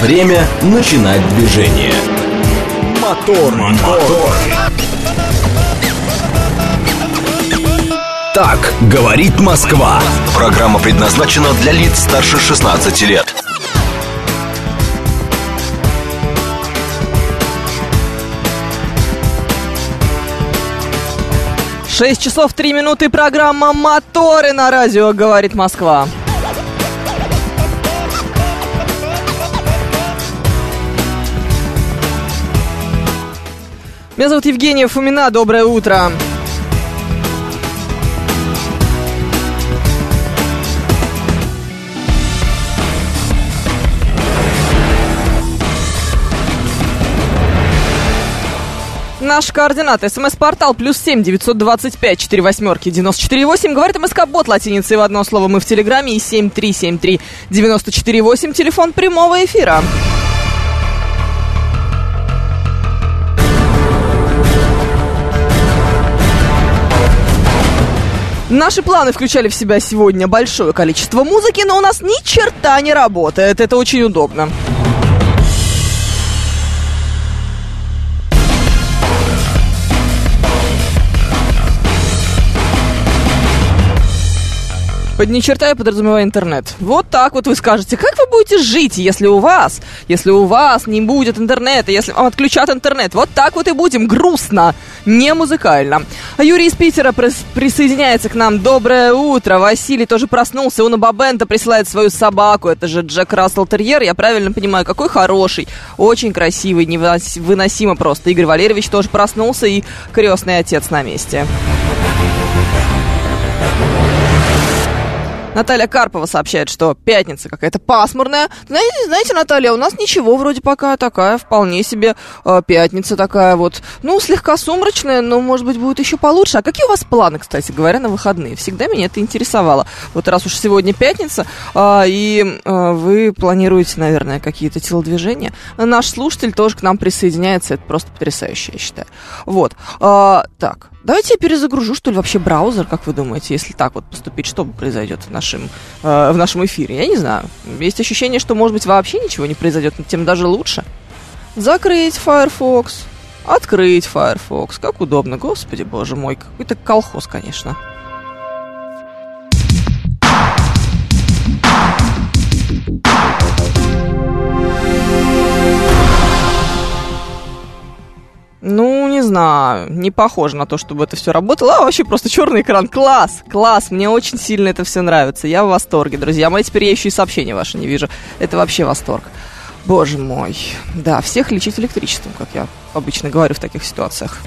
Время начинать движение. Мотор, мотор. Так говорит Москва. Программа предназначена для лиц старше 16 лет. 6 часов 3 минуты. Программа «Моторы» на радио «Говорит Москва». Меня зовут Евгения Фомина. Доброе утро. Наш координат. СМС-портал плюс семь девятьсот двадцать пять четыре восьмерки девяносто четыре восемь. Говорит МСК-бот латиницей в одно слово. Мы в Телеграме и семь три семь три девяносто четыре восемь. Телефон прямого эфира. Наши планы включали в себя сегодня большое количество музыки, но у нас ни черта не работает. Это очень удобно. Под ни черта я подразумеваю интернет. Вот так вот вы скажете, как вы будете жить, если у вас, если у вас не будет интернета, если вам отключат интернет. Вот так вот и будем, грустно, не музыкально. Юрий из Питера прис- присоединяется к нам. Доброе утро. Василий тоже проснулся. Уна Бабента присылает свою собаку. Это же Джек Рассел Терьер. Я правильно понимаю, какой хороший, очень красивый, невыносимо просто. Игорь Валерьевич тоже проснулся и крестный отец на месте. Наталья Карпова сообщает, что пятница какая-то пасмурная. Знаете, знаете, Наталья, у нас ничего вроде пока такая, вполне себе э, пятница такая вот. Ну, слегка сумрачная, но, может быть, будет еще получше. А какие у вас планы, кстати говоря, на выходные? Всегда меня это интересовало. Вот раз уж сегодня пятница, э, и э, вы планируете, наверное, какие-то телодвижения, наш слушатель тоже к нам присоединяется. Это просто потрясающе, я считаю. Вот. Э, так, Давайте я перезагружу, что ли, вообще браузер, как вы думаете, если так вот поступить, что произойдет в нашем, э, в нашем эфире? Я не знаю. Есть ощущение, что, может быть, вообще ничего не произойдет, но тем даже лучше. Закрыть Firefox, открыть Firefox. Как удобно, господи, боже мой. Какой-то колхоз, конечно. Ну, знаю, не похоже на то, чтобы это все работало. А вообще просто черный экран. Класс, класс, мне очень сильно это все нравится. Я в восторге, друзья мои. Теперь я еще и сообщения ваши не вижу. Это вообще восторг. Боже мой. Да, всех лечить электричеством, как я обычно говорю в таких ситуациях.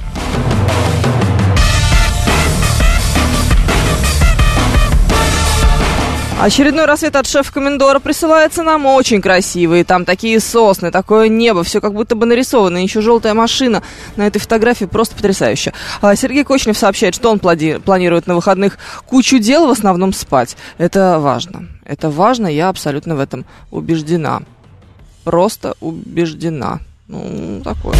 Очередной рассвет от шеф-комендора присылается нам очень красивый. Там такие сосны, такое небо, все как будто бы нарисовано. Еще желтая машина на этой фотографии просто потрясающе. А Сергей Кочнев сообщает, что он планирует на выходных кучу дел, в основном спать. Это важно. Это важно, я абсолютно в этом убеждена. Просто убеждена. Ну, такое,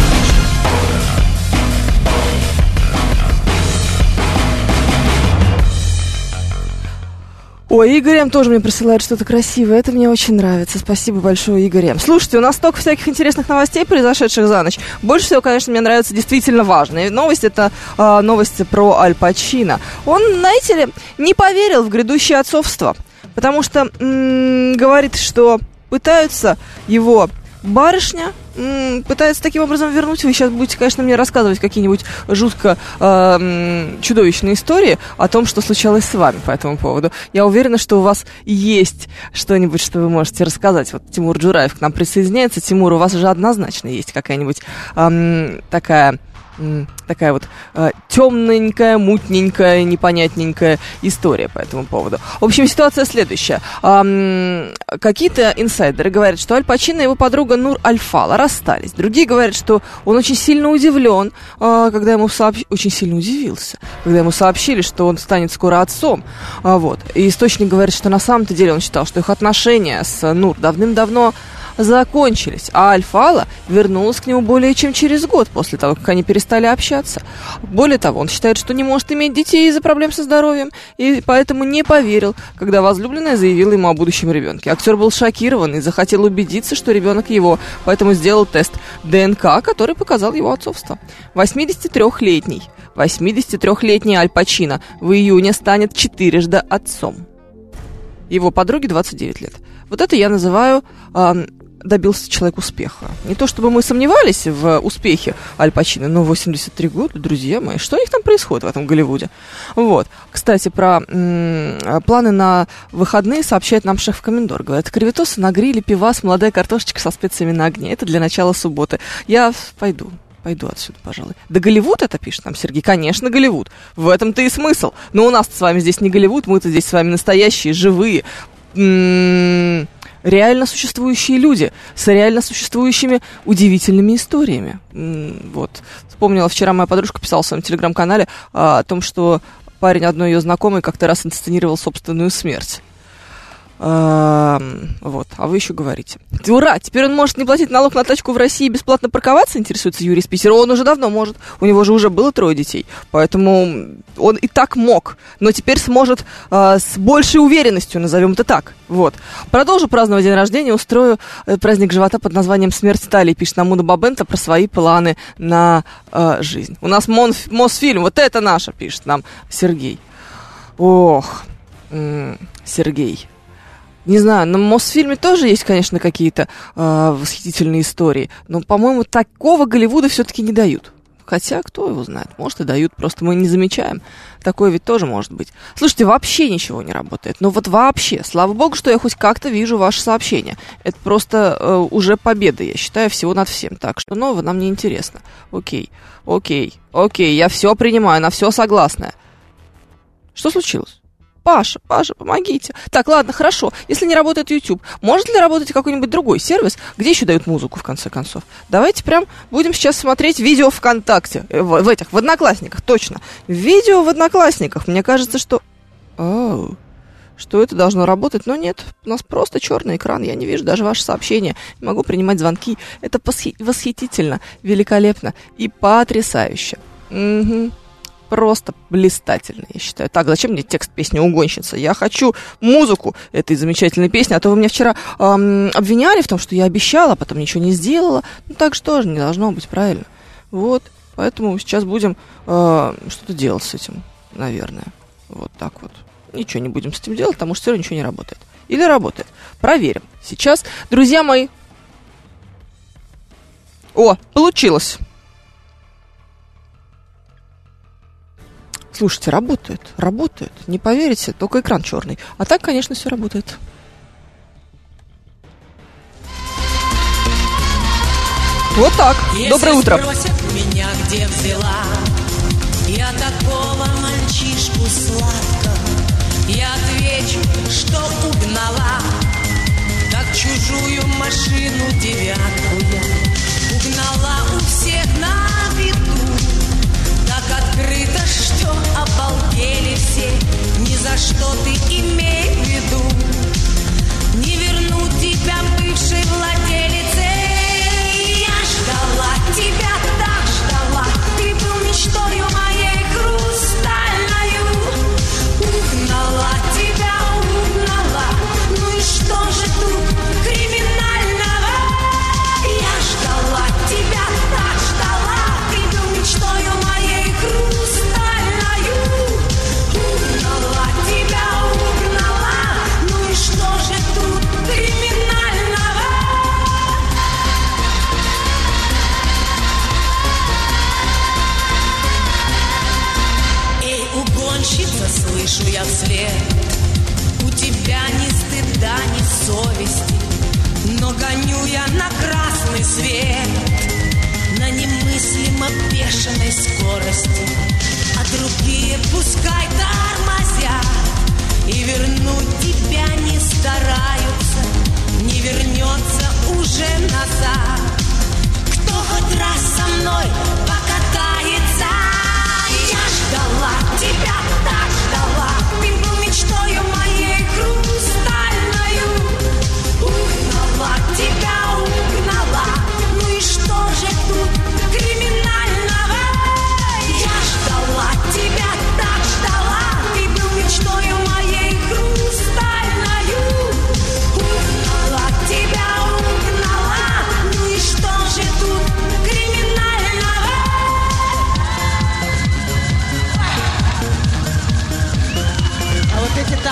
Ой, Игорь М. тоже мне присылает что-то красивое. Это мне очень нравится. Спасибо большое, Игорь М. Слушайте, у нас столько всяких интересных новостей, произошедших за ночь. Больше всего, конечно, мне нравятся действительно важные. Новость это э, новости про Аль Пачино. Он, знаете ли, не поверил в грядущее отцовство. Потому что м- говорит, что пытаются его барышня пытается таким образом вернуть. Вы сейчас будете, конечно, мне рассказывать какие-нибудь жутко э, чудовищные истории о том, что случалось с вами по этому поводу. Я уверена, что у вас есть что-нибудь, что вы можете рассказать. Вот Тимур Джураев к нам присоединяется. Тимур, у вас уже однозначно есть какая-нибудь э, такая такая вот э, темненькая, мутненькая, непонятненькая история по этому поводу. В общем, ситуация следующая. Эм, какие-то инсайдеры говорят, что Аль Пачино и его подруга Нур Альфала расстались. Другие говорят, что он очень сильно удивлен, э, когда ему сообщили... Очень сильно удивился, когда ему сообщили, что он станет скоро отцом. А, вот. И источник говорит, что на самом-то деле он считал, что их отношения с Нур давным-давно закончились, а Альфала вернулась к нему более чем через год после того, как они перестали общаться. Более того, он считает, что не может иметь детей из-за проблем со здоровьем, и поэтому не поверил, когда возлюбленная заявила ему о будущем ребенке. Актер был шокирован и захотел убедиться, что ребенок его, поэтому сделал тест ДНК, который показал его отцовство. 83-летний 83-летний Аль Пачино в июне станет четырежды отцом. Его подруге 29 лет. Вот это я называю э, добился человек успеха. Не то чтобы мы сомневались в успехе Аль Пачино, но 83 года, друзья мои, что у них там происходит в этом Голливуде? Вот. Кстати, про м- планы на выходные сообщает нам шеф-комендор. Говорит, креветосы на гриле, пивас, молодая картошечка со специями на огне. Это для начала субботы. Я пойду пойду отсюда, пожалуй. Да Голливуд это пишет нам Сергей. Конечно, Голливуд. В этом-то и смысл. Но у нас с вами здесь не Голливуд, мы-то здесь с вами настоящие, живые, м-м, реально существующие люди с реально существующими удивительными историями. Вот. Вспомнила, вчера моя подружка писала в своем телеграм-канале а, о том, что парень одной ее знакомой как-то раз инсценировал собственную смерть. Вот, а вы еще говорите. Ура! Теперь он может не платить налог на тачку в России и бесплатно парковаться, интересуется Юрий Списер. Он уже давно может. У него же уже было трое детей. Поэтому он и так мог. Но теперь сможет э, с большей уверенностью, назовем это так. Вот. Продолжу праздновать день рождения, устрою э, праздник живота под названием «Смерть Стали», пишет Намуда Бабента про свои планы на э, жизнь. У нас Монф, Мосфильм, вот это наше, пишет нам Сергей. Ох, Сергей. Не знаю, на Мосфильме тоже есть, конечно, какие-то э, восхитительные истории, но, по-моему, такого Голливуда все-таки не дают. Хотя, кто его знает, может и дают, просто мы не замечаем. Такое ведь тоже может быть. Слушайте, вообще ничего не работает. Ну вот вообще, слава богу, что я хоть как-то вижу ваши сообщения. Это просто э, уже победа, я считаю, всего над всем. Так что нового нам не интересно. Окей, окей, окей, я все принимаю, на все согласная. Что случилось? Паша, Паша, помогите. Так, ладно, хорошо. Если не работает YouTube, может ли работать какой-нибудь другой сервис, где еще дают музыку, в конце концов? Давайте прям будем сейчас смотреть видео ВКонтакте. Э, в, в этих, в Одноклассниках, точно. Видео в Одноклассниках. Мне кажется, что... Оу что это должно работать, но нет, у нас просто черный экран, я не вижу даже ваши сообщения, не могу принимать звонки. Это восхитительно, великолепно и потрясающе. Угу просто блистательно, я считаю. Так, зачем мне текст песни «Угонщица»? Я хочу музыку этой замечательной песни. А то вы меня вчера эм, обвиняли в том, что я обещала, а потом ничего не сделала. Ну, так что же не должно быть, правильно? Вот, поэтому сейчас будем э, что-то делать с этим, наверное. Вот так вот. Ничего не будем с этим делать, потому что все равно ничего не работает. Или работает. Проверим. Сейчас, друзья мои... О, получилось. Слушайте, работает, работает. Не поверите, только экран черный. А так, конечно, все работает. Вот так. Если Доброе утро. меня, где взяла, я такого мальчишку сладко, я отвечу, что угнала, как чужую машину девятку я угнала у всех обалдели все Ни за что ты имей в виду. Не верну тебя бывшей владелице я вслед У тебя ни стыда, ни совести Но гоню я на красный свет. На немыслимо бешеной скорости. А другие пускай тормозят. И вернуть тебя не стараются Не вернется уже назад. Кто хоть раз со мной покатается? Я ждала тебя,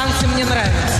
танцы мне нравятся.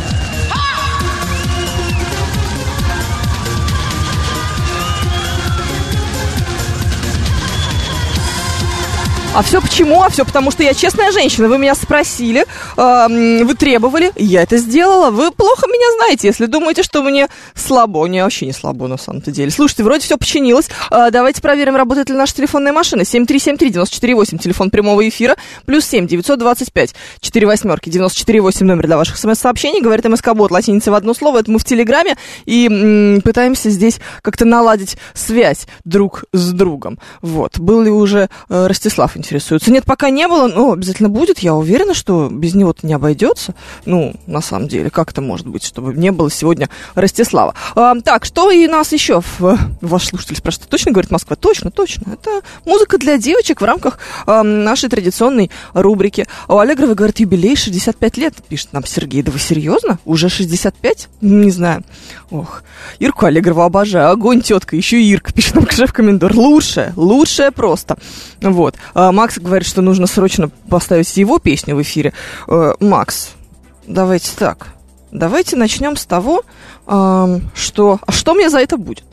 А все почему? А все потому, что я честная женщина. Вы меня спросили, э, вы требовали, я это сделала. Вы плохо меня знаете, если думаете, что мне слабо. Не, вообще не слабо на самом-то деле. Слушайте, вроде все починилось. Э, давайте проверим, работает ли наша телефонная машина. 7373948, телефон прямого эфира. Плюс 7 925 4 восьмерки 948 номер для ваших смс-сообщений. Говорит МСК-бот, латиница в одно слово. Это мы в Телеграме. И м, пытаемся здесь как-то наладить связь друг с другом. Вот. Был ли уже э, Ростислав интересуется? Нет, пока не было, но обязательно будет. Я уверена, что без него-то не обойдется. Ну, на самом деле, как это может быть, чтобы не было сегодня Ростислава? А, так, что и нас еще? В, ваш слушатель спрашивает, точно говорит Москва? Точно, точно. Это музыка для девочек в рамках э, нашей традиционной рубрики. У Аллегровой, говорит, юбилей 65 лет, пишет нам Сергей. Да вы серьезно? Уже 65? Не знаю. Ох, Ирку Аллегрову обожаю. Огонь, тетка. Еще Ирка, пишет нам шеф-комендор. Лучшее, лучшее просто. Вот. А Макс говорит, что нужно срочно поставить его песню в эфире. Э, Макс, давайте так. Давайте начнем с того, э, что... А что мне за это будет?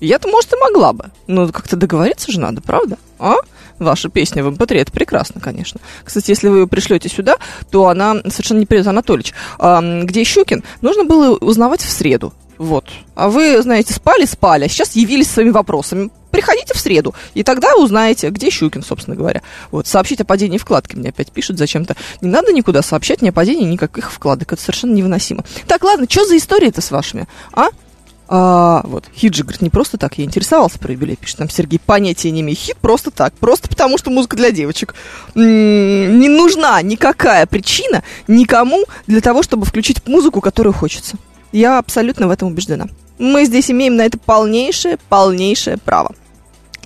Я-то, может, и могла бы. Но как-то договориться же надо, правда? А? Ваша песня в MP3, это прекрасно, конечно. Кстати, если вы ее пришлете сюда, то она совершенно не придет. Анатольевич, а, где Щукин, нужно было узнавать в среду. Вот. А вы, знаете, спали, спали, а сейчас явились своими вопросами. Приходите в среду, и тогда узнаете, где Щукин, собственно говоря. Вот, сообщить о падении вкладки мне опять пишут зачем-то. Не надо никуда сообщать ни о падении никаких вкладок, это совершенно невыносимо. Так, ладно, что за история-то с вашими, а? А, вот, хит же, говорит, не просто так, я интересовался про юбилей, пишет нам Сергей, понятия не имею, хит просто так, просто потому что музыка для девочек. М-м, не нужна никакая причина никому для того, чтобы включить музыку, которую хочется. Я абсолютно в этом убеждена. Мы здесь имеем на это полнейшее, полнейшее право.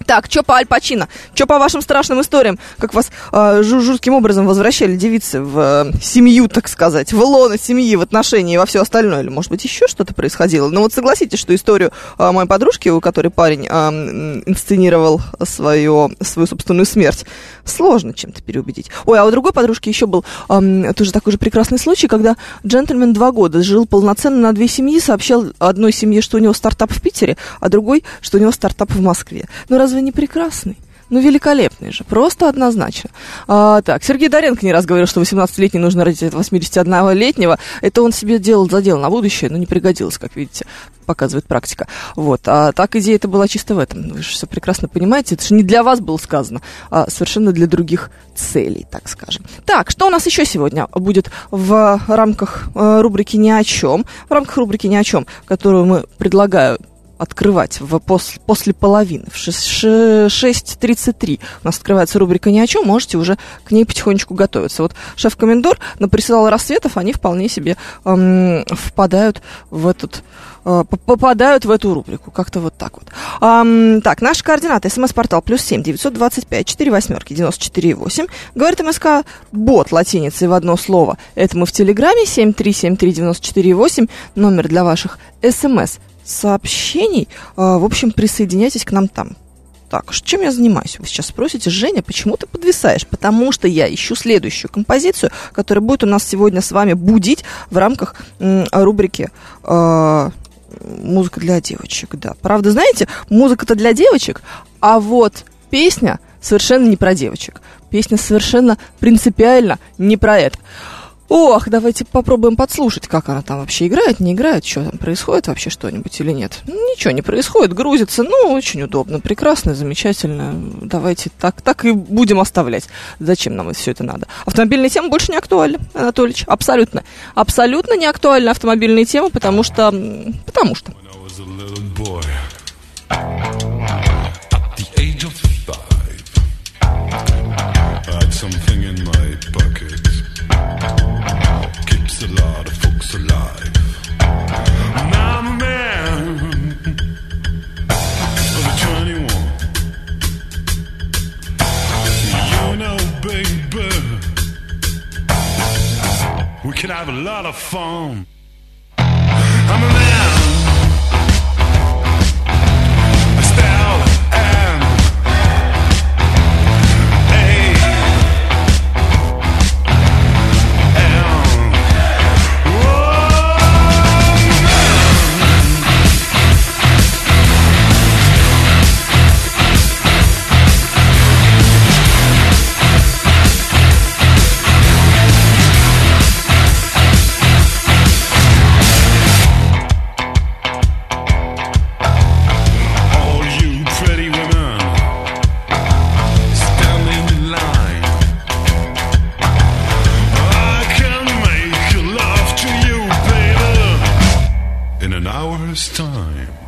Так, что по Аль Пачино? Что по вашим страшным историям? Как вас э, жутким образом возвращали девицы в э, семью, так сказать, в лоно семьи, в отношении и во все остальное? Или, может быть, еще что-то происходило? Ну вот согласитесь, что историю э, моей подружки, у которой парень э, инсценировал свое, свою собственную смерть, сложно чем-то переубедить. Ой, а у другой подружки еще был э, тоже такой же прекрасный случай, когда джентльмен два года жил полноценно на две семьи, сообщал одной семье, что у него стартап в Питере, а другой, что у него стартап в Москве. Ну разве не прекрасный? Ну, великолепный же, просто однозначно. А, так, Сергей Доренко не раз говорил, что 18-летний нужно родить от 81-летнего. Это он себе делал задел на будущее, но не пригодилось, как видите, показывает практика. Вот, а так идея это была чисто в этом. Вы же все прекрасно понимаете, это же не для вас было сказано, а совершенно для других целей, так скажем. Так, что у нас еще сегодня будет в рамках э, рубрики «Ни о чем», в рамках рубрики «Ни о чем», которую мы предлагаю открывать в, после, после половины, в 6.33 у нас открывается рубрика «Ни о чем», можете уже к ней потихонечку готовиться. Вот шеф-комендор наприсылал рассветов, они вполне себе эм, впадают в этот э, попадают в эту рубрику. Как-то вот так вот. Um, так, наши координаты. СМС-портал плюс семь девятьсот двадцать пять четыре восьмерки девяносто четыре восемь. Говорит МСК бот латиницей в одно слово. Это мы в Телеграме семь три семь три девяносто четыре восемь. Номер для ваших СМС сообщений. А, в общем, присоединяйтесь к нам там. Так, чем я занимаюсь? Вы сейчас спросите, Женя, почему ты подвисаешь? Потому что я ищу следующую композицию, которая будет у нас сегодня с вами будить в рамках рубрики э, «Музыка для девочек». Да, правда, знаете, музыка-то для девочек, а вот песня совершенно не про девочек. Песня совершенно принципиально не про это. Ох, давайте попробуем подслушать, как она там вообще играет, не играет, что там происходит вообще что-нибудь или нет. Ничего не происходит, грузится, ну, очень удобно, прекрасно, замечательно. Давайте так, так и будем оставлять. Зачем нам все это надо? Автомобильная тема больше не актуальна, Анатольевич, абсолютно. Абсолютно не актуальна автомобильная тема, потому что... Потому что... can have a lot of fun. hour's time.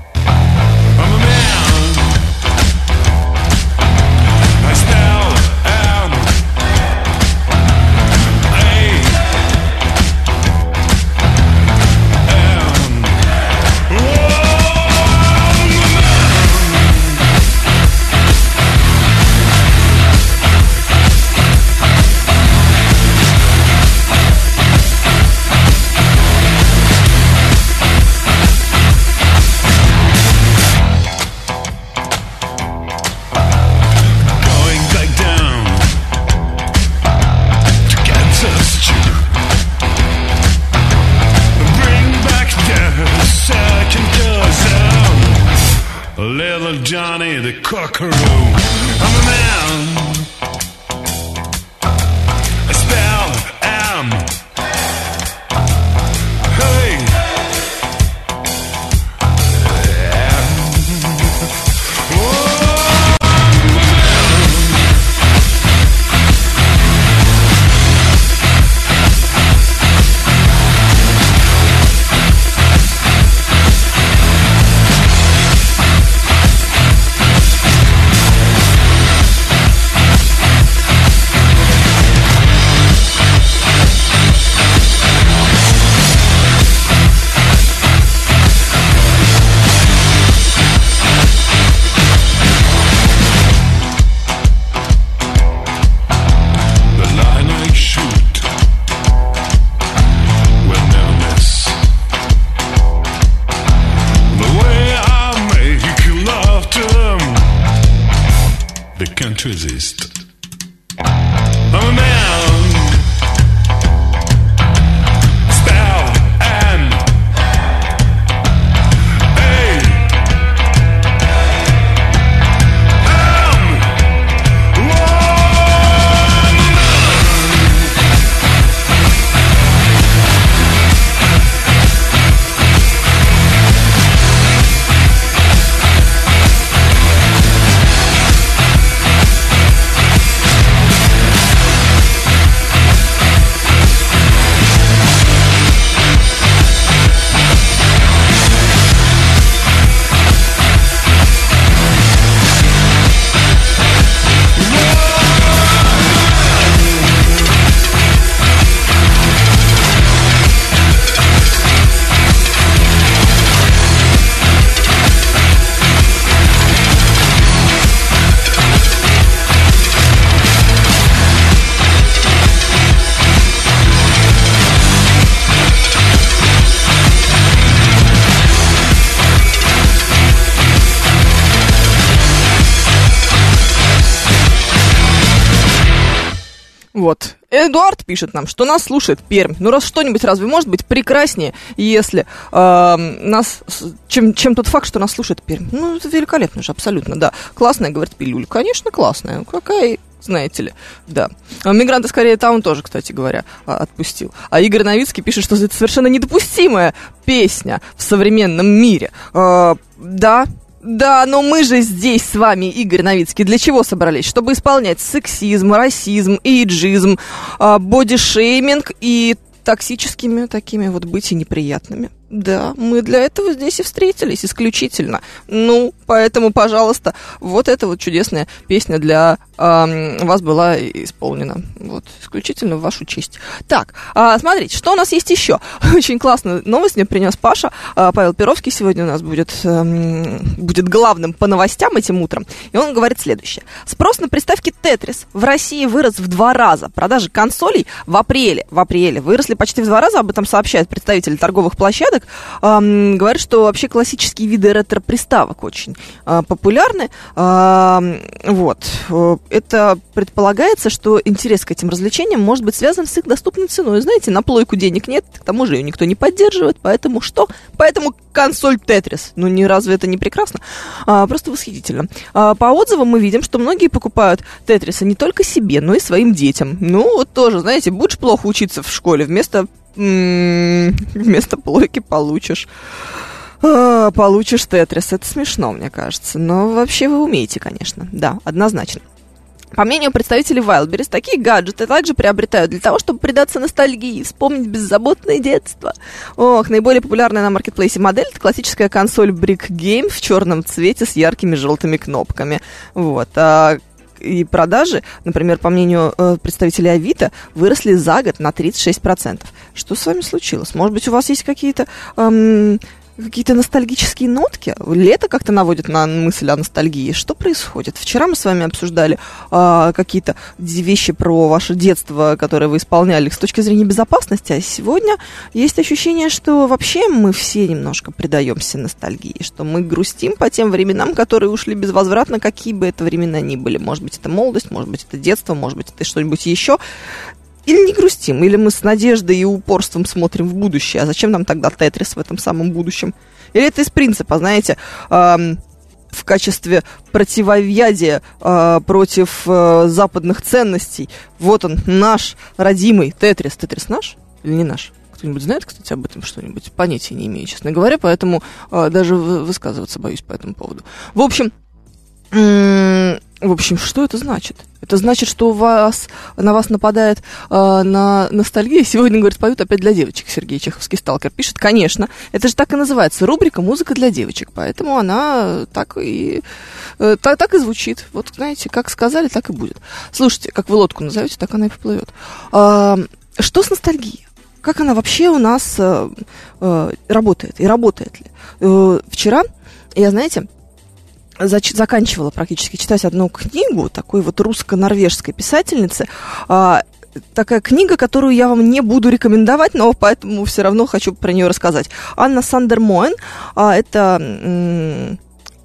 Вот. Эдуард пишет нам, что нас слушает Пермь. Ну, раз что-нибудь разве может быть прекраснее, если э, нас... Чем, чем тот факт, что нас слушает Пермь? Ну, это великолепно же, абсолютно, да. Классная, говорит Пилюль. Конечно, классная. Какая, знаете ли, да. А Мигранты скорее таун тоже, кстати говоря, а, отпустил. А Игорь Новицкий пишет, что это совершенно недопустимая песня в современном мире. Э, да, да, но мы же здесь с вами, Игорь Новицкий, для чего собрались? Чтобы исполнять сексизм, расизм, эйджизм, а, бодишейминг и токсическими такими вот быть и неприятными. Да, мы для этого здесь и встретились исключительно. Ну, поэтому, пожалуйста, вот эта вот чудесная песня для ам, вас была исполнена. Вот, исключительно в вашу честь. Так, а, смотрите, что у нас есть еще? Очень классную новость мне принес Паша. А, Павел Перовский сегодня у нас будет, ам, будет главным по новостям этим утром. И он говорит следующее. Спрос на приставки Tetris в России вырос в два раза. Продажи консолей в апреле, в апреле выросли почти в два раза. Об этом сообщают представители торговых площадок. Ам, говорят, что вообще классические виды ретро-приставок очень а, популярны. Ам, вот. Э, Это предполагается, что интерес к этим развлечениям может быть связан с их доступной ценой. Знаете, на плойку денег нет, к тому же ее никто не поддерживает, поэтому что? Поэтому консоль Тетрис. Ну, не разве это не прекрасно? А, просто восхитительно. А, по отзывам мы видим, что многие покупают Тетрисы не только себе, но и своим детям. Ну, вот тоже, знаете, будешь плохо учиться в школе, вместо, вместо плойки получишь а, получишь Тетрис. Это смешно, мне кажется. Но вообще вы умеете, конечно. Да, однозначно. По мнению представителей Wildberries, такие гаджеты также приобретают для того, чтобы предаться ностальгии, вспомнить беззаботное детство. Ох, наиболее популярная на маркетплейсе модель – это классическая консоль Brick Game в черном цвете с яркими желтыми кнопками. Вот. А и продажи, например, по мнению э, представителей Авито, выросли за год на 36%. Что с вами случилось? Может быть, у вас есть какие-то эм, какие-то ностальгические нотки? Лето как-то наводит на мысль о ностальгии. Что происходит? Вчера мы с вами обсуждали а, какие-то вещи про ваше детство, которые вы исполняли с точки зрения безопасности, а сегодня есть ощущение, что вообще мы все немножко предаемся ностальгии, что мы грустим по тем временам, которые ушли безвозвратно, какие бы это времена ни были. Может быть, это молодость, может быть, это детство, может быть, это что-нибудь еще. Или не грустим, или мы с надеждой и упорством смотрим в будущее. А зачем нам тогда Тетрис в этом самом будущем? Или это из принципа, знаете, эм, в качестве противоядия э, против э, западных ценностей. Вот он, наш родимый Тетрис. Тетрис наш или не наш? Кто-нибудь знает, кстати, об этом что-нибудь? Понятия не имею, честно говоря, поэтому э, даже высказываться боюсь по этому поводу. В общем, в общем, что это значит? Это значит, что у вас, на вас нападает э, на ностальгия. Сегодня, говорит, поют опять для девочек. Сергей Чеховский сталкер пишет. Конечно, это же так и называется. Рубрика «Музыка для девочек». Поэтому она так и, э, так, так и звучит. Вот, знаете, как сказали, так и будет. Слушайте, как вы лодку назовете, так она и поплывет. Э, что с ностальгией? Как она вообще у нас э, э, работает? И работает ли? Э, вчера, я, знаете, зач- заканчивала практически читать одну книгу такой вот русско-норвежской писательницы. А, такая книга, которую я вам не буду рекомендовать, но поэтому все равно хочу про нее рассказать. Анна Сандермоен, а, это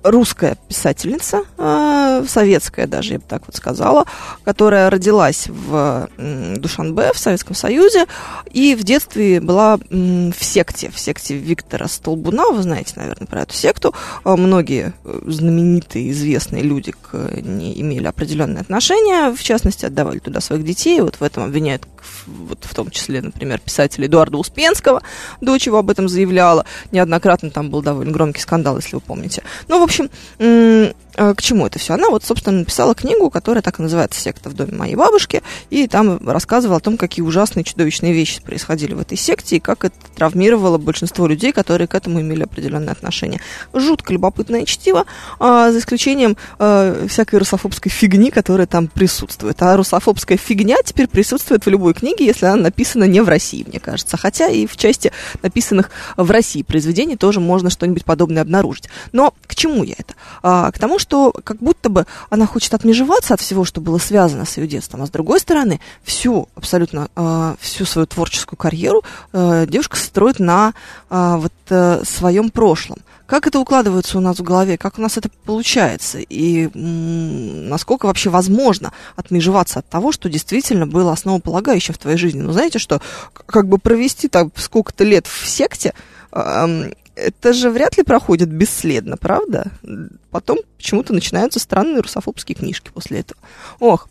русская писательница, э, советская даже, я бы так вот сказала, которая родилась в э, Душанбе, в Советском Союзе, и в детстве была э, в секте, в секте Виктора Столбуна, вы знаете, наверное, про эту секту. Э, многие знаменитые, известные люди к ней имели определенные отношения, в частности, отдавали туда своих детей, вот в этом обвиняют вот в том числе, например, писателя Эдуарда Успенского, дочь его об этом заявляла, неоднократно там был довольно громкий скандал, если вы помните. Ну, в общем, Э, к чему это все? Она вот, собственно, написала книгу, которая так и называется «Секта в доме моей бабушки», и там рассказывала о том, какие ужасные, чудовищные вещи происходили в этой секте, и как это травмировало большинство людей, которые к этому имели определенное отношение. Жутко любопытное чтиво, а, за исключением а, всякой русофобской фигни, которая там присутствует. А русофобская фигня теперь присутствует в любой книге, если она написана не в России, мне кажется. Хотя и в части написанных в России произведений тоже можно что-нибудь подобное обнаружить. Но к чему я это? А, к тому, что как будто бы она хочет отмежеваться от всего, что было связано с ее детством, а с другой стороны, всю, абсолютно э, всю свою творческую карьеру э, девушка строит на э, вот э, своем прошлом. Как это укладывается у нас в голове, как у нас это получается, и насколько вообще возможно отмежеваться от того, что действительно было основополагающим в твоей жизни. Ну, знаете, что как бы провести так сколько-то лет в секте, э, это же вряд ли проходит бесследно, правда? Потом почему-то начинаются странные русофобские книжки после этого. Ох,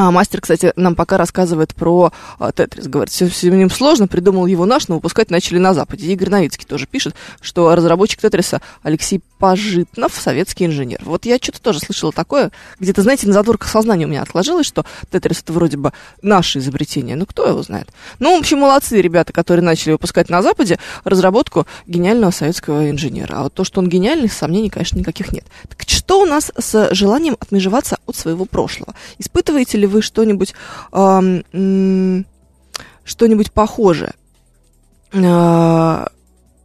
а мастер, кстати, нам пока рассказывает про а, Тетрис. Говорит, все, все ним сложно, придумал его наш, но выпускать начали на Западе. Игорь Новицкий тоже пишет, что разработчик Тетриса Алексей Пожитнов, советский инженер. Вот я что-то тоже слышала такое, где-то, знаете, на задворках сознания у меня отложилось, что Тетрис это вроде бы наше изобретение. Ну, кто его знает? Ну, в общем, молодцы ребята, которые начали выпускать на Западе разработку гениального советского инженера. А вот то, что он гениальный, сомнений, конечно, никаких нет. Так что у нас с желанием отмежеваться от своего прошлого? Испытываете ли вы что-нибудь, э, что-нибудь похожее? Э,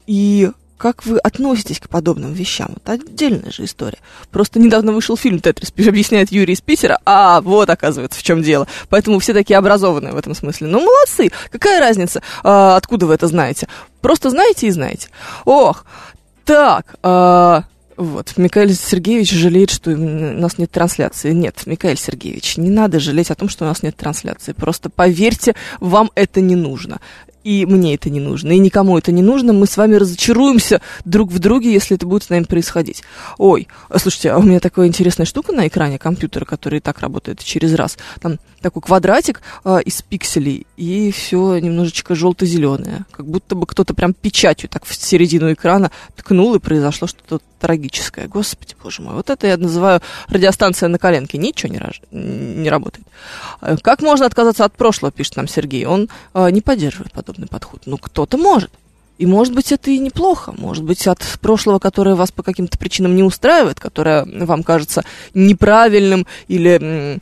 и как вы относитесь к подобным вещам? Вот отдельная же история. Просто недавно вышел фильм «Тетрис», объясняет Юрий из Питера, а вот, оказывается, в чем дело. Поэтому все такие образованные в этом смысле. Ну, молодцы. Какая разница, а, откуда вы это знаете? Просто знаете и знаете. Ох, так, а, вот, Михаил Сергеевич жалеет, что у нас нет трансляции. Нет, Михаил Сергеевич, не надо жалеть о том, что у нас нет трансляции. Просто поверьте, вам это не нужно и мне это не нужно, и никому это не нужно, мы с вами разочаруемся друг в друге, если это будет с нами происходить. Ой, слушайте, а у меня такая интересная штука на экране компьютера, который и так работает через раз. Там такой квадратик э, из пикселей, и все немножечко желто-зеленое. Как будто бы кто-то прям печатью так в середину экрана ткнул, и произошло что-то трагическое. Господи, боже мой, вот это я называю радиостанция на коленке. Ничего не, раж... не работает. Э, как можно отказаться от прошлого, пишет нам Сергей. Он э, не поддерживает подобный подход. Ну, кто-то может. И может быть это и неплохо, может быть от прошлого, которое вас по каким-то причинам не устраивает, которое вам кажется неправильным или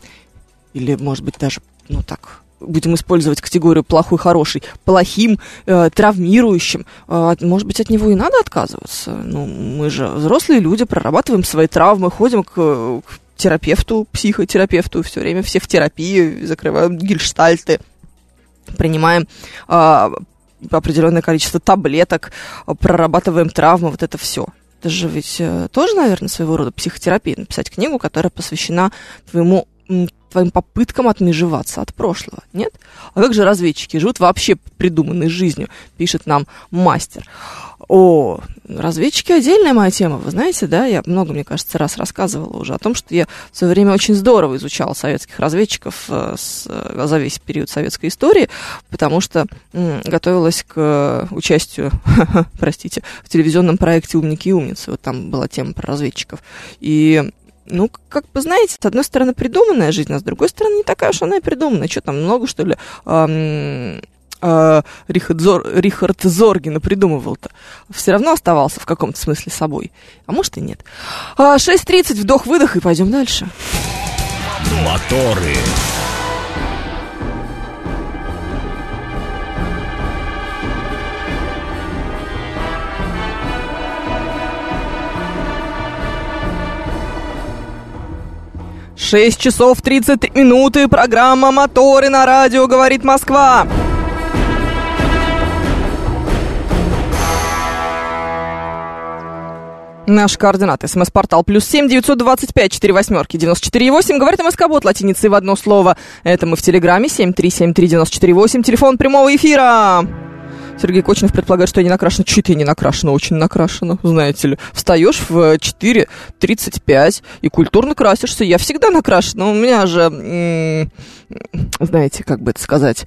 или, может быть, даже, ну так, будем использовать категорию плохой, хороший, плохим, э, травмирующим, э, может быть, от него и надо отказываться. Ну, мы же взрослые люди, прорабатываем свои травмы, ходим к, к терапевту, психотерапевту, все время все в терапии, закрываем гельштальты, принимаем э, определенное количество таблеток, прорабатываем травмы, вот это все. Это же ведь э, тоже, наверное, своего рода психотерапия, написать книгу, которая посвящена твоему твоим попыткам отмежеваться от прошлого, нет? А как же разведчики живут вообще придуманной жизнью, пишет нам мастер. О, разведчики отдельная моя тема, вы знаете, да, я много, мне кажется, раз рассказывала уже о том, что я в свое время очень здорово изучала советских разведчиков э, э, за весь период советской истории, потому что готовилась к участию, простите, в телевизионном проекте «Умники и умницы», вот там была тема про разведчиков, и ну, как бы, знаете, с одной стороны, придуманная жизнь, а с другой стороны, не такая уж она и придуманная. Что там, много, что ли, эм, э, Рихард, Зор, Рихард Зоргина придумывал-то? Все равно оставался в каком-то смысле собой. А может и нет. А, 6.30, вдох-выдох, и пойдем дальше. Моторы. Шесть часов 33 минуты, программа «Моторы» на радио «Говорит Москва». Наш координат. СМС-портал плюс семь девятьсот двадцать пять четыре восьмерки девяносто четыре восемь. Говорит МСК-бот латиницей в одно слово. Это мы в Телеграме семь три семь три девяносто четыре восемь. Телефон прямого эфира. Сергей Кочинов предполагает, что я не накрашена. Чуть я не накрашена, очень накрашена, знаете ли. Встаешь в 4.35 и культурно красишься. Я всегда накрашена. У меня же, знаете, как бы это сказать,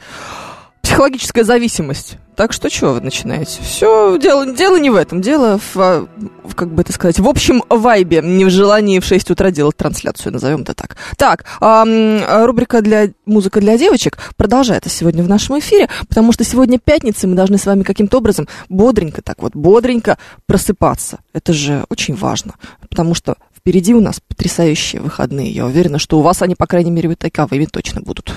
психологическая зависимость. Так что что вы начинаете? Все, дело, дело не в этом. Дело в, а, в, как бы это сказать, в общем вайбе. Не в желании в 6 утра делать трансляцию, назовем это так. Так, ам, рубрика для музыка для девочек продолжается сегодня в нашем эфире, потому что сегодня пятница, и мы должны с вами каким-то образом бодренько, так вот, бодренько просыпаться. Это же очень важно, потому что впереди у нас потрясающие выходные. Я уверена, что у вас они, по крайней мере, вот таковыми точно будут.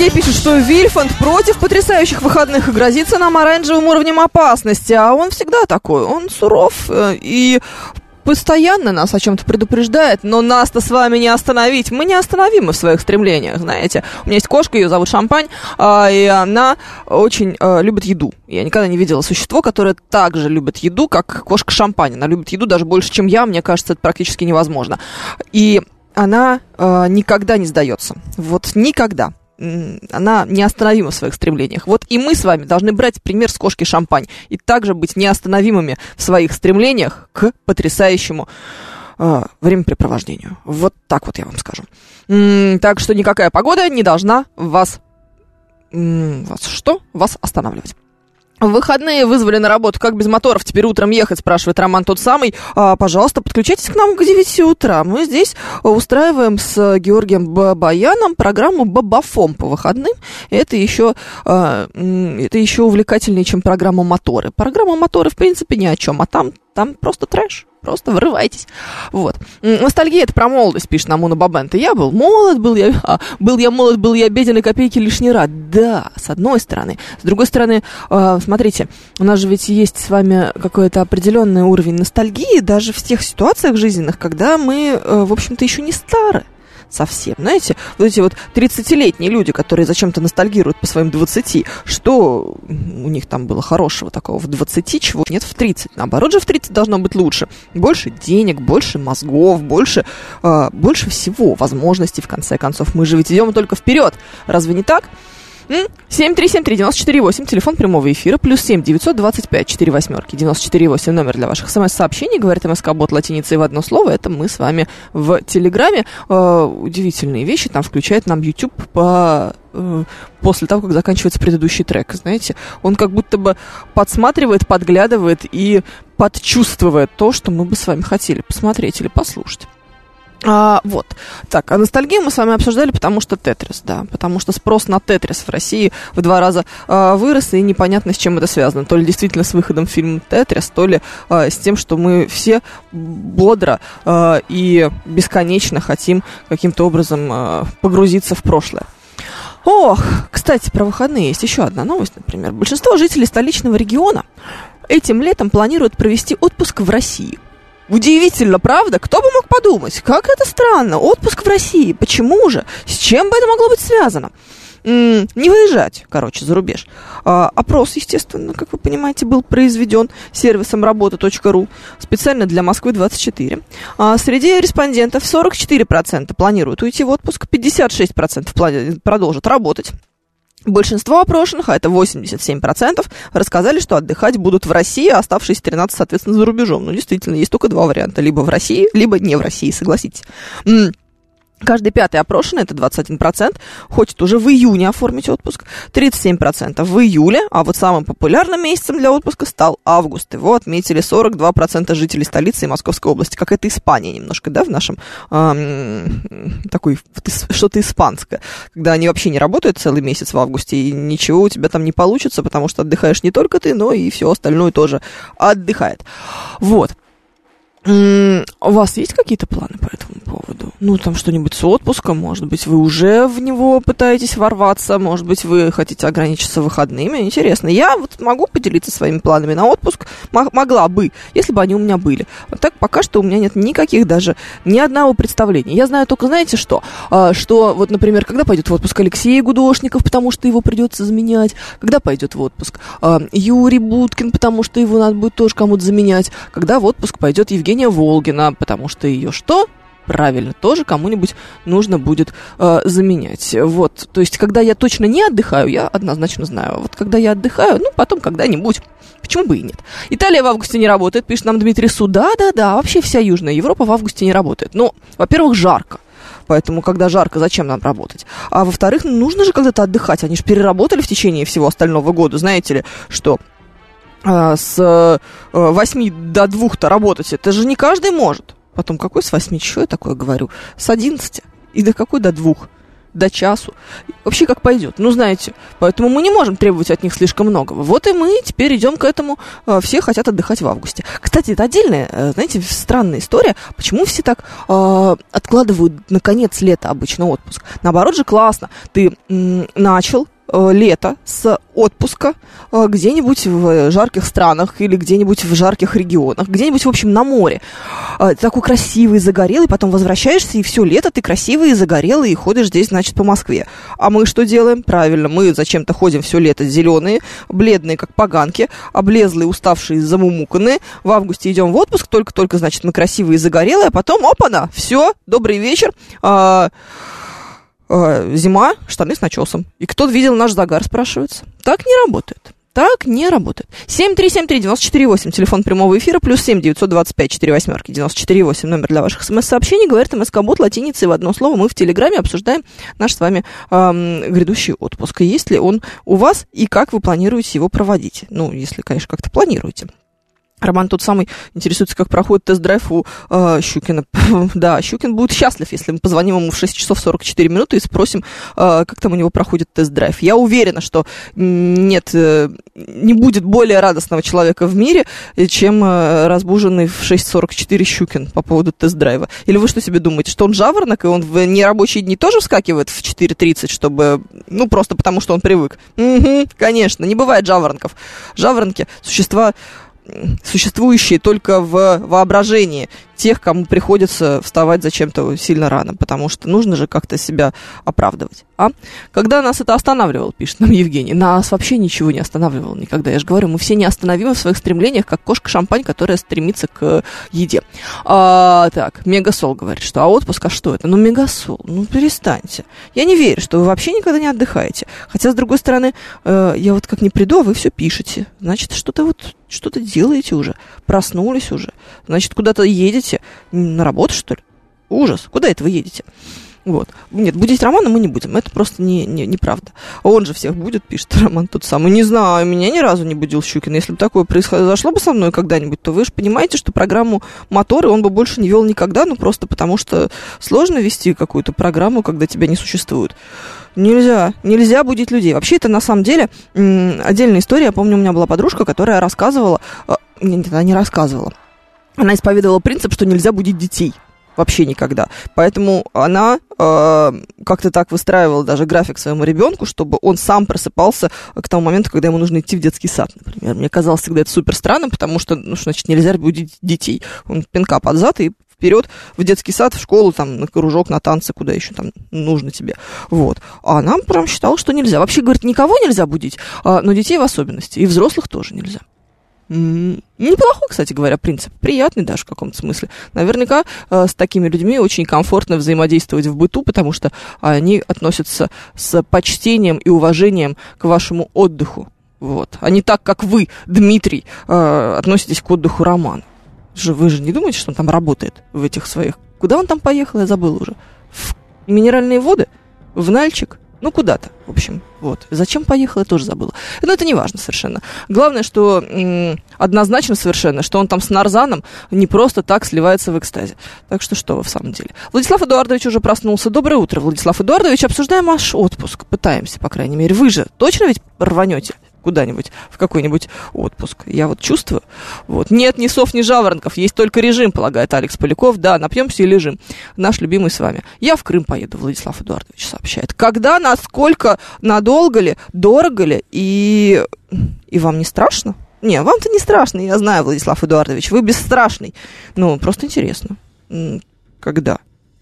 Сергей пишет, что Вильфанд против потрясающих выходных и грозится нам оранжевым уровнем опасности. А он всегда такой. Он суров э, и постоянно нас о чем-то предупреждает, но нас-то с вами не остановить. Мы неостановимы в своих стремлениях, знаете. У меня есть кошка, ее зовут Шампань, а, и она очень а, любит еду. Я никогда не видела существо, которое так же любит еду, как кошка Шампань. Она любит еду даже больше, чем я. Мне кажется, это практически невозможно. И она а, никогда не сдается. Вот никогда она неостановима в своих стремлениях. Вот и мы с вами должны брать пример с кошки Шампань и также быть неостановимыми в своих стремлениях к потрясающему э, времяпрепровождению. Вот так вот я вам скажу. Так что никакая погода не должна вас... вас что? Вас останавливать. В выходные вызвали на работу, как без моторов теперь утром ехать, спрашивает Роман тот самый. А, пожалуйста, подключайтесь к нам к 9 утра. Мы здесь устраиваем с Георгием Бабаяном программу «Бабафом» по выходным. Это еще, а, это еще увлекательнее, чем программа «Моторы». Программа «Моторы» в принципе ни о чем, а там, там просто трэш. Просто вырывайтесь. Вот. Ностальгия это про молодость, пишет нам Уна Бабента. Я был молод, был я, а, был я молод, был я беден, и копейки лишний раз. Да, с одной стороны. С другой стороны, а, смотрите, у нас же ведь есть с вами какой-то определенный уровень ностальгии, даже в тех ситуациях жизненных, когда мы, э, в общем-то, еще не стары совсем. Знаете, вот эти вот 30-летние люди, которые зачем-то ностальгируют по своим 20, что у них там было хорошего такого в 20, чего нет в 30. Наоборот же в 30 должно быть лучше. Больше денег, больше мозгов, больше, э, больше всего возможностей, в конце концов. Мы же ведь идем только вперед. Разве не так? М? 7373948, телефон прямого эфира, плюс 7 925 4 восьмерки, 948, номер для ваших смс-сообщений, говорит МСК-бот латиницей в одно слово, это мы с вами в Телеграме. Э, удивительные вещи, там включает нам YouTube по э, после того, как заканчивается предыдущий трек, знаете, он как будто бы подсматривает, подглядывает и подчувствует то, что мы бы с вами хотели посмотреть или послушать. А, вот. Так, а ностальгию мы с вами обсуждали, потому что Тетрис, да. Потому что спрос на Тетрис в России в два раза а, вырос, и непонятно, с чем это связано. То ли действительно с выходом фильма Тетрис, то ли а, с тем, что мы все бодро а, и бесконечно хотим каким-то образом а, погрузиться в прошлое. Ох, кстати, про выходные есть еще одна новость, например. Большинство жителей столичного региона этим летом планируют провести отпуск в России. Удивительно, правда? Кто бы мог подумать? Как это странно. Отпуск в России. Почему же? С чем бы это могло быть связано? Не выезжать, короче, за рубеж. А, опрос, естественно, как вы понимаете, был произведен сервисом работа.ру специально для Москвы 24. А, среди респондентов 44% планируют уйти в отпуск, 56% плани- продолжат работать. Большинство опрошенных, а это 87%, рассказали, что отдыхать будут в России, а оставшиеся 13, соответственно, за рубежом. Ну, действительно, есть только два варианта. Либо в России, либо не в России, согласитесь. Каждый пятый опрошенный, это 21%, хочет уже в июне оформить отпуск, 37% в июле, а вот самым популярным месяцем для отпуска стал август. Его отметили 42% жителей столицы и Московской области. Как это Испания немножко, да, в нашем ам, такой что-то испанское, когда они вообще не работают целый месяц в августе, и ничего у тебя там не получится, потому что отдыхаешь не только ты, но и все остальное тоже отдыхает. Вот. У вас есть какие-то планы по этому поводу? Ну, там что-нибудь с отпуском, может быть, вы уже в него пытаетесь ворваться, может быть, вы хотите ограничиться выходными. Интересно. Я вот могу поделиться своими планами на отпуск, Мо- могла бы, если бы они у меня были. Вот так пока что у меня нет никаких даже, ни одного представления. Я знаю только, знаете что? А, Что вот, например, когда пойдет в отпуск Алексей Гудошников, потому что его придется заменять, когда пойдет в отпуск а, Юрий Будкин, потому что его надо будет тоже кому-то заменять, когда в отпуск пойдет Евгения Волгина, потому что ее что? Правильно, тоже кому-нибудь нужно будет э, заменять. Вот, то есть, когда я точно не отдыхаю, я однозначно знаю. Вот когда я отдыхаю, ну, потом когда-нибудь. Почему бы и нет? Италия в августе не работает, пишет нам Дмитрий Су. Да, да, да, вообще вся Южная Европа в августе не работает. Ну, во-первых, жарко. Поэтому, когда жарко, зачем нам работать? А во-вторых, ну, нужно же когда-то отдыхать. Они же переработали в течение всего остального года. Знаете ли, что с э, 8 до 2-то работать, это же не каждый может. Потом, какой с 8? Что я такое говорю? С 11 и до какой до 2? до часу. Вообще как пойдет. Ну, знаете, поэтому мы не можем требовать от них слишком многого. Вот и мы теперь идем к этому. Э, Все хотят отдыхать в августе. Кстати, это отдельная, э, знаете, странная история. Почему все так э, откладывают на конец лета обычно отпуск? Наоборот же классно. Ты м, начал э, лето с отпуска э, где-нибудь в жарких странах или где-нибудь в жарких регионах, где-нибудь, в общем, на море. Э, Ты такой красивый, загорелый, потом возвращаешься, и все лето ты красивый и загорелый, и ходишь здесь, значит, по Москве. А мы что делаем? Правильно, мы зачем-то ходим все лето зеленые, бледные, как поганки, облезлые, уставшие, замумуканные. В августе идем в отпуск, только-только, значит, мы красивые и загорелые, а потом, опа-на, все, добрый вечер. Э, зима, штаны с начесом. И кто видел наш загар, спрашивается. Так не работает. Так не работает. 7373948, телефон прямого эфира, плюс 7 925 4 восьмерки 948, номер для ваших смс-сообщений. Говорит МСК-бот латиницей в одно слово. Мы в Телеграме обсуждаем наш с вами эм, грядущий отпуск. И есть ли он у вас, и как вы планируете его проводить? Ну, если, конечно, как-то планируете. Роман тот самый интересуется, как проходит тест-драйв у э, Щукина. да, Щукин будет счастлив, если мы позвоним ему в 6 часов 44 минуты и спросим, э, как там у него проходит тест-драйв. Я уверена, что нет, э, не будет более радостного человека в мире, чем э, разбуженный в 6.44 Щукин по поводу тест-драйва. Или вы что себе думаете, что он жаворонок, и он в нерабочие дни тоже вскакивает в 4.30, чтобы, ну, просто потому что он привык? Угу, конечно, не бывает жаворонков. Жаворонки – существа существующие только в воображении тех, кому приходится вставать зачем-то сильно рано, потому что нужно же как-то себя оправдывать. А когда нас это останавливало, пишет нам Евгений, нас вообще ничего не останавливало никогда. Я же говорю, мы все неостановимы в своих стремлениях, как кошка-шампань, которая стремится к еде. А, так, Мегасол говорит, что а отпуск, а что это? Ну, Мегасол, ну перестаньте. Я не верю, что вы вообще никогда не отдыхаете. Хотя, с другой стороны, э, я вот как не приду, а вы все пишете. Значит, что-то вот что-то делаете уже, проснулись уже, значит, куда-то едете, на работу, что ли? Ужас, куда это вы едете? Вот. Нет, будить Романа мы не будем, это просто не, не, неправда. Он же всех будет, пишет Роман тот самый. Не знаю, меня ни разу не будил Щукин. Если бы такое произошло бы со мной когда-нибудь, то вы же понимаете, что программу «Моторы» он бы больше не вел никогда, ну просто потому что сложно вести какую-то программу, когда тебя не существует. Нельзя, нельзя будить людей. Вообще, это на самом деле отдельная история. Я помню, у меня была подружка, которая рассказывала... э, Нет, она не рассказывала. Она исповедовала принцип, что нельзя будить детей. Вообще никогда. Поэтому она э, как-то так выстраивала даже график своему ребенку, чтобы он сам просыпался к тому моменту, когда ему нужно идти в детский сад, например. Мне казалось всегда это супер странно, потому что, ну, значит, нельзя будить детей. Он пинка под зад и вперед в детский сад, в школу, там, на кружок, на танцы, куда еще там нужно тебе. Вот. А она прям считала, что нельзя. Вообще, говорит, никого нельзя будить, а, но детей в особенности. И взрослых тоже нельзя. Неплохой, кстати говоря, принцип. Приятный даже в каком-то смысле. Наверняка э, с такими людьми очень комфортно взаимодействовать в быту, потому что они относятся с почтением и уважением к вашему отдыху. Вот. А не так, как вы, Дмитрий, э, относитесь к отдыху Романа. Вы же не думаете, что он там работает в этих своих... Куда он там поехал, я забыл уже. В минеральные воды? В Нальчик? Ну, куда-то, в общем, вот. Зачем поехал, я тоже забыла. Но это не важно совершенно. Главное, что однозначно совершенно, что он там с Нарзаном не просто так сливается в экстазе. Так что что вы в самом деле. Владислав Эдуардович уже проснулся. Доброе утро, Владислав Эдуардович. Обсуждаем ваш отпуск. Пытаемся, по крайней мере. Вы же точно ведь рванете? Куда-нибудь в какой-нибудь отпуск. Я вот чувствую. Вот. Нет ни сов, ни жаворонков. Есть только режим, полагает Алекс Поляков. Да, напьемся и лежим. Наш любимый с вами. Я в Крым поеду, Владислав Эдуардович сообщает. Когда, насколько, надолго ли, дорого ли и... И вам не страшно? Не, вам-то не страшно, я знаю, Владислав Эдуардович. Вы бесстрашный. Ну, просто интересно. Когда?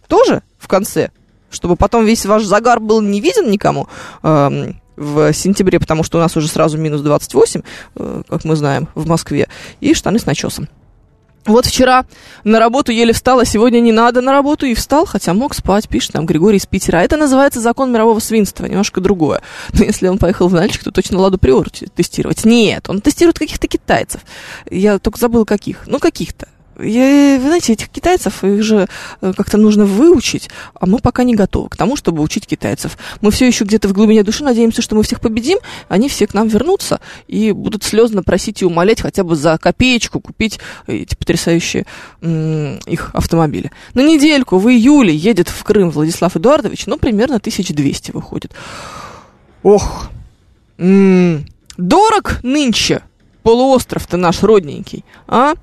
Тоже в конце? Чтобы потом весь ваш загар был не виден никому? Эм, в сентябре, потому что у нас уже сразу минус 28, э, как мы знаем, в Москве, и штаны с начесом. Вот вчера на работу еле встал, а сегодня не надо на работу и встал, хотя мог спать, пишет нам Григорий из Питера. Это называется закон мирового свинства, немножко другое. Но если он поехал в Нальчик, то точно Ладу Приор те- тестировать. Нет, он тестирует каких-то китайцев. Я только забыл каких. Ну, каких-то. Я, вы знаете, этих китайцев, их же э, как-то нужно выучить, а мы пока не готовы к тому, чтобы учить китайцев. Мы все еще где-то в глубине души надеемся, что мы всех победим, они все к нам вернутся и будут слезно просить и умолять хотя бы за копеечку купить эти потрясающие их автомобили. На недельку в июле едет в Крым Владислав Эдуардович, ну, примерно 1200 выходит. Ох, м, дорог нынче полуостров-то наш родненький, а?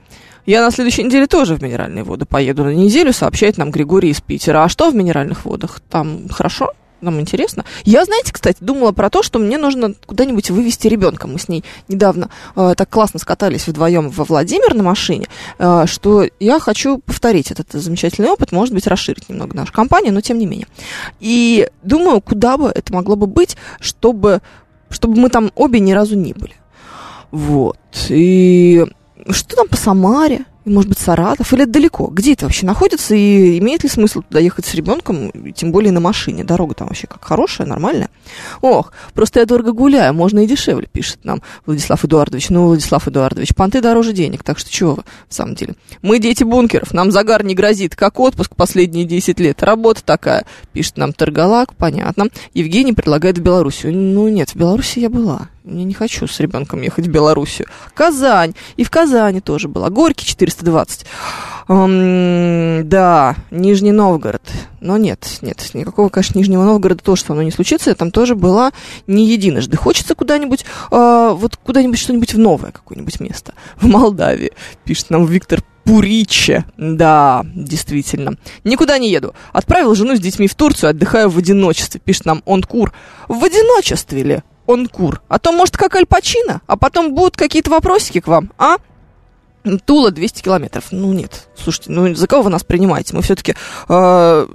Я на следующей неделе тоже в минеральные воды поеду на неделю, сообщает нам Григорий из Питера. А что в минеральных водах? Там хорошо? Нам интересно. Я, знаете, кстати, думала про то, что мне нужно куда-нибудь вывести ребенка. Мы с ней недавно э, так классно скатались вдвоем во Владимир на машине, э, что я хочу повторить этот замечательный опыт, может быть, расширить немного нашу компанию, но тем не менее. И думаю, куда бы это могло бы быть, чтобы, чтобы мы там обе ни разу не были. Вот. И что там по Самаре? Может быть, Саратов? Или это далеко? Где это вообще находится? И имеет ли смысл туда ехать с ребенком, тем более на машине? Дорога там вообще как хорошая, нормальная? Ох, просто я дорого гуляю, можно и дешевле, пишет нам Владислав Эдуардович. Ну, Владислав Эдуардович, понты дороже денег, так что чего вы, в самом деле? Мы дети бункеров, нам загар не грозит, как отпуск последние 10 лет. Работа такая, пишет нам Таргалак, понятно. Евгений предлагает в Белоруссию. Ну, нет, в Беларуси я была. Я не хочу с ребенком ехать в Белоруссию. Казань. И в Казани тоже была. Горький 420. Эм, да, Нижний Новгород. Но нет, нет, никакого, конечно, Нижнего Новгорода тоже со мной не случится. Я там тоже была не единожды. Хочется куда-нибудь, э, вот куда-нибудь что-нибудь в новое какое-нибудь место. В Молдавии, пишет нам Виктор Пуриче. Да, действительно. Никуда не еду. Отправил жену с детьми в Турцию, отдыхаю в одиночестве, пишет нам Онкур. В одиночестве ли? Онкур. А то, может, как Аль Пачино, а потом будут какие-то вопросики к вам, а? Тула 200 километров. Ну нет, слушайте, ну за кого вы нас принимаете? Мы все-таки э,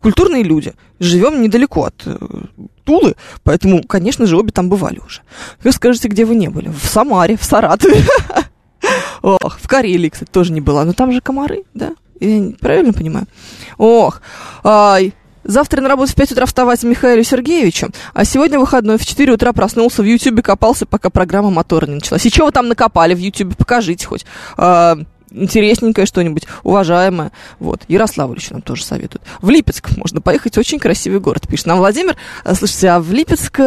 культурные люди, живем недалеко от э, Тулы, поэтому, конечно же, обе там бывали уже. Вы скажете, где вы не были? В Самаре, в Саратове. Ох, в Карелии, кстати, тоже не была. Но там же комары, да? Я правильно понимаю? Ох, Завтра на работу в 5 утра вставать Михаилу Сергеевичу, а сегодня выходной в 4 утра проснулся, в Ютубе копался, пока программа мотора не началась. И что вы там накопали в Ютубе? Покажите хоть. А, интересненькое что-нибудь, уважаемое. Вот, Ярославль еще нам тоже советуют. В Липецк можно поехать, очень красивый город, пишет нам Владимир. А, Слушайте, а в Липецк...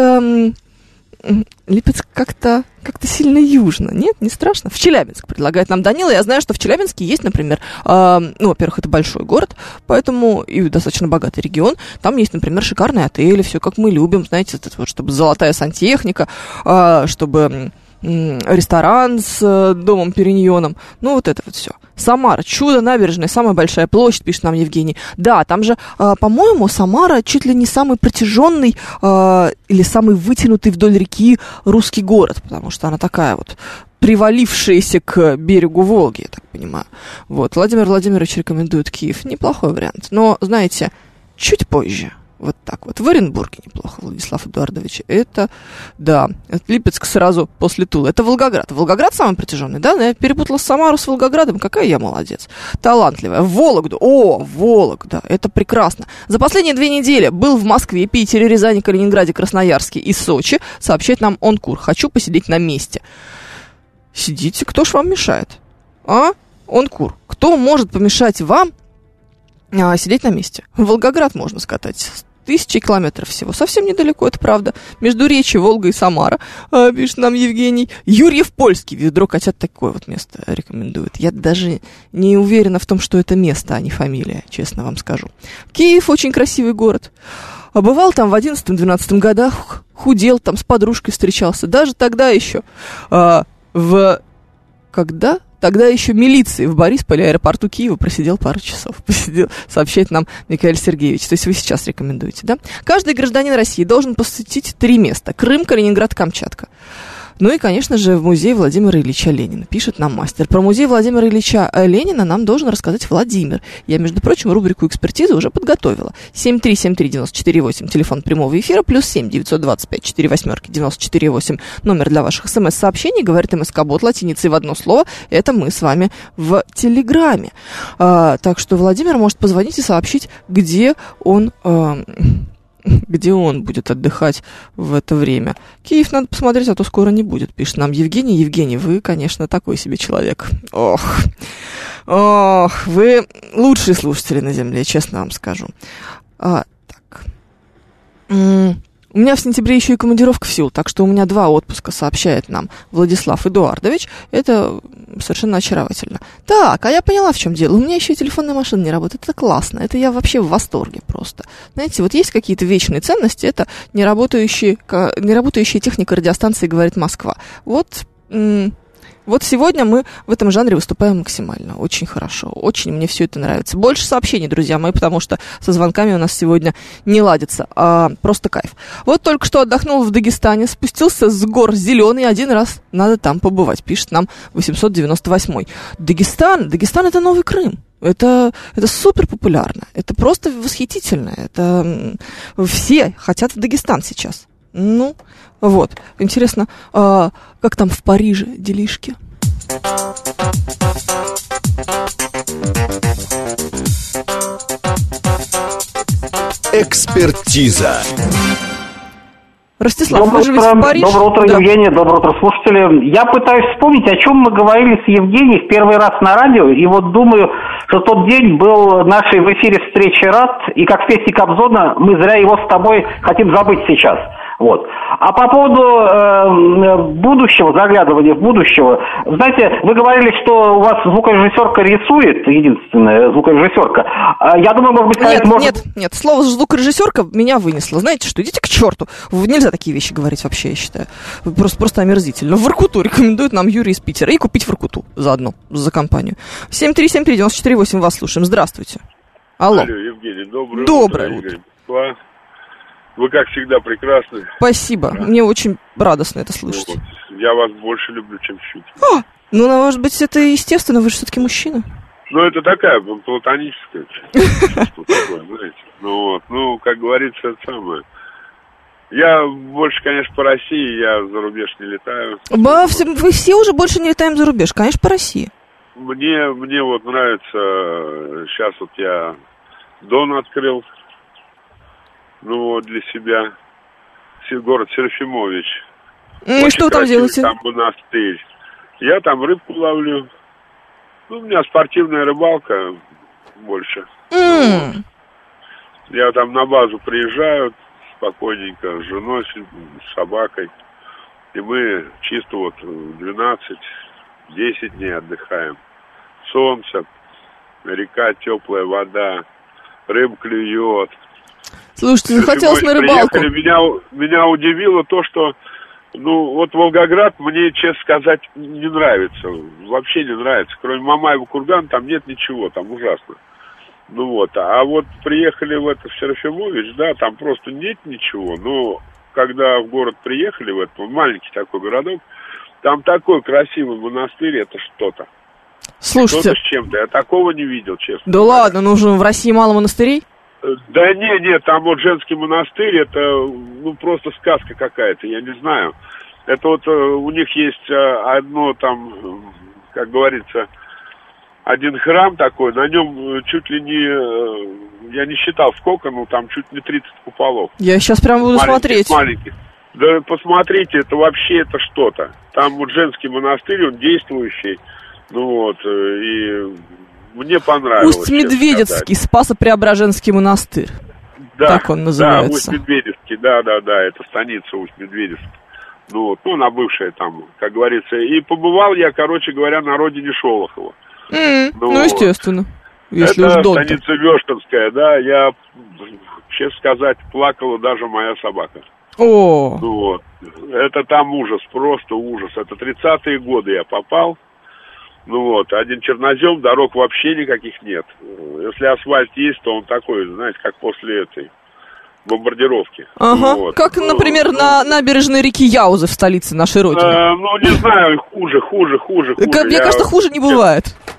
Липецк как-то как сильно южно. Нет, не страшно. В Челябинск предлагает нам Данила. Я знаю, что в Челябинске есть, например, э, ну, во-первых, это большой город, поэтому и достаточно богатый регион. Там есть, например, шикарные отели, все как мы любим, знаете, вот, чтобы золотая сантехника, э, чтобы ресторан с э, домом Периньоном. Ну, вот это вот все. Самара, чудо набережная, самая большая площадь, пишет нам Евгений. Да, там же, э, по-моему, Самара чуть ли не самый протяженный э, или самый вытянутый вдоль реки русский город, потому что она такая вот привалившаяся к берегу Волги, я так понимаю. Вот, Владимир Владимирович рекомендует Киев. Неплохой вариант. Но, знаете, чуть позже. Вот так вот. В Оренбурге неплохо, Владислав Эдуардович. Это, да, Липецк сразу после Тулы. Это Волгоград. Волгоград самый протяженный, да? Я перепутала Самару с Волгоградом. Какая я молодец. Талантливая. Вологду. О, Вологда. Это прекрасно. За последние две недели был в Москве, Питере, Рязани, Калининграде, Красноярске и Сочи. Сообщает нам Онкур. Хочу посидеть на месте. Сидите, кто ж вам мешает? А? Онкур. Кто может помешать вам а, сидеть на месте? В Волгоград можно скатать. Тысячи километров всего. Совсем недалеко, это правда. Между Речи, Волга и Самара, а, пишет нам Евгений. Юрьев Польский. Ведро котят такое вот место рекомендует. Я даже не уверена в том, что это место, а не фамилия, честно вам скажу. Киев очень красивый город. А бывал там в 11-12 годах, худел, там с подружкой встречался. Даже тогда еще а, в... Когда? Тогда еще милиции в Борисполе, аэропорту Киева, просидел пару часов. Посидел, сообщает нам Михаил Сергеевич. То есть вы сейчас рекомендуете, да? Каждый гражданин России должен посетить три места. Крым, Калининград, Камчатка. Ну и, конечно же, в музей Владимира Ильича Ленина, пишет нам мастер. Про музей Владимира Ильича э, Ленина нам должен рассказать Владимир. Я, между прочим, рубрику экспертизы уже подготовила. 7373948, телефон прямого эфира, плюс 7 925 4 восьмерки 948, номер для ваших смс-сообщений, говорит МСК-бот латиницей в одно слово. Это мы с вами в Телеграме. А, так что Владимир может позвонить и сообщить, где он... а, где он будет отдыхать в это время. Киев надо посмотреть, а то скоро не будет, пишет нам Евгений. Евгений, вы, конечно, такой себе человек. Ох. Ох, вы лучшие слушатели на Земле, честно вам скажу. А, так. У меня в сентябре еще и командировка в силу, так что у меня два отпуска, сообщает нам Владислав Эдуардович. Это совершенно очаровательно. Так, а я поняла, в чем дело. У меня еще и телефонная машина не работает. Это классно. Это я вообще в восторге просто. Знаете, вот есть какие-то вечные ценности. Это неработающие, ка- неработающая техника радиостанции «Говорит Москва». Вот вот сегодня мы в этом жанре выступаем максимально. Очень хорошо. Очень мне все это нравится. Больше сообщений, друзья мои, потому что со звонками у нас сегодня не ладится. А, просто кайф. Вот только что отдохнул в Дагестане, спустился с гор зеленый. Один раз надо там побывать, пишет нам 898. Дагестан, Дагестан это новый Крым. Это, это супер популярно. Это просто восхитительно. Это все хотят в Дагестан сейчас. Ну, вот. Интересно, а, как там в Париже делишки? Экспертиза. Ростислав, Доброе вы утро, в Париже? доброе утро, Да. Евгения, доброе утро, слушатели. Я пытаюсь вспомнить, о чем мы говорили с Евгенией в первый раз на радио, и вот думаю, что тот день был нашей в эфире встречи рад, и как в песне Кобзона, мы зря его с тобой хотим забыть сейчас. Вот. А по поводу э, будущего, заглядывания в будущего, знаете, вы говорили, что у вас звукорежиссерка рисует, единственная звукорежиссерка. А Я думаю, может быть, Нет, может... нет, нет, слово звукорежиссерка меня вынесло. Знаете что, идите к черту. Нельзя такие вещи говорить вообще, я считаю. Просто, просто омерзительно. В Воркуту рекомендует нам Юрий из Питера. И купить Воркуту заодно, за компанию. 7373948 вас слушаем. Здравствуйте. Алло. Алло, Евгений, доброе, Доброе утро. Игорь Москва. Вы, как всегда, прекрасны. Спасибо. Мне очень радостно это слышать. Вот. Я вас больше люблю, чем чуть. Ну, ну, может быть, это естественно, вы же все-таки мужчина. Ну, это такая платоническая такое, знаете. Ну, вот. Ну, как говорится, это самое. Я больше, конечно, по России, я за рубеж не летаю. Ба, все- вы все уже больше не летаем за рубеж, конечно, по России. Мне, мне вот нравится, сейчас вот я Дон открыл, ну вот, для себя, Се- город Серафимович. Ну и Очень что там делаете? Там монастырь. Я там рыбку ловлю. Ну, у меня спортивная рыбалка больше. М, Я там на базу приезжаю спокойненько с женой, с собакой. И мы чисто вот 12-10 дней отдыхаем. Солнце, река, теплая вода, рыб клюет. Слушайте, захотелось на рыбалку. приехали, Меня, меня удивило то, что, ну, вот Волгоград мне, честно сказать, не нравится. Вообще не нравится. Кроме Мамаева курган там нет ничего, там ужасно. Ну вот, а вот приехали в это в Серафимович, да, там просто нет ничего. Но когда в город приехали, в этот маленький такой городок, там такой красивый монастырь, это что-то. Слушайте, Что-то с чем-то. Я такого не видел, честно. да ладно, ну уже в России мало монастырей? Да не, не, там вот женский монастырь, это ну просто сказка какая-то, я не знаю. Это вот э, у них есть э, одно там, как говорится, один храм такой, на нем э, чуть ли не, я не считал сколько, ну там чуть не 30 куполов. Я сейчас прям буду Маленьких, смотреть. Маленьких. Да посмотрите, это вообще это что-то. Там вот женский монастырь, он действующий. Ну вот, и мне понравилось. Усть-Медведецкий, Спасо-Преображенский монастырь. Да, Так он называется. Да, Усть-Медведецкий, да, да, да, это станица Усть-Медведецк. Ну вот, ну, она бывшая там, как говорится. И побывал я, короче говоря, на родине Шолохова. М, Ну, Ну, естественно. Если это уж Дон. станица Вештанская, да, я, честно сказать, плакала даже моя собака. О, Ну вот, это там ужас, просто ужас. Это 30-е годы я попал. Ну вот, один чернозем, дорог вообще никаких нет. Если асфальт есть, то он такой, знаете, как после этой бомбардировки. ага. Вот. Как, Ну, например, ну, на набережной реки Яузы в столице нашей родины. э, ну, не знаю, хуже, хуже, хуже, хуже. Как- Мне Я- кажется, хуже не бывает. Э,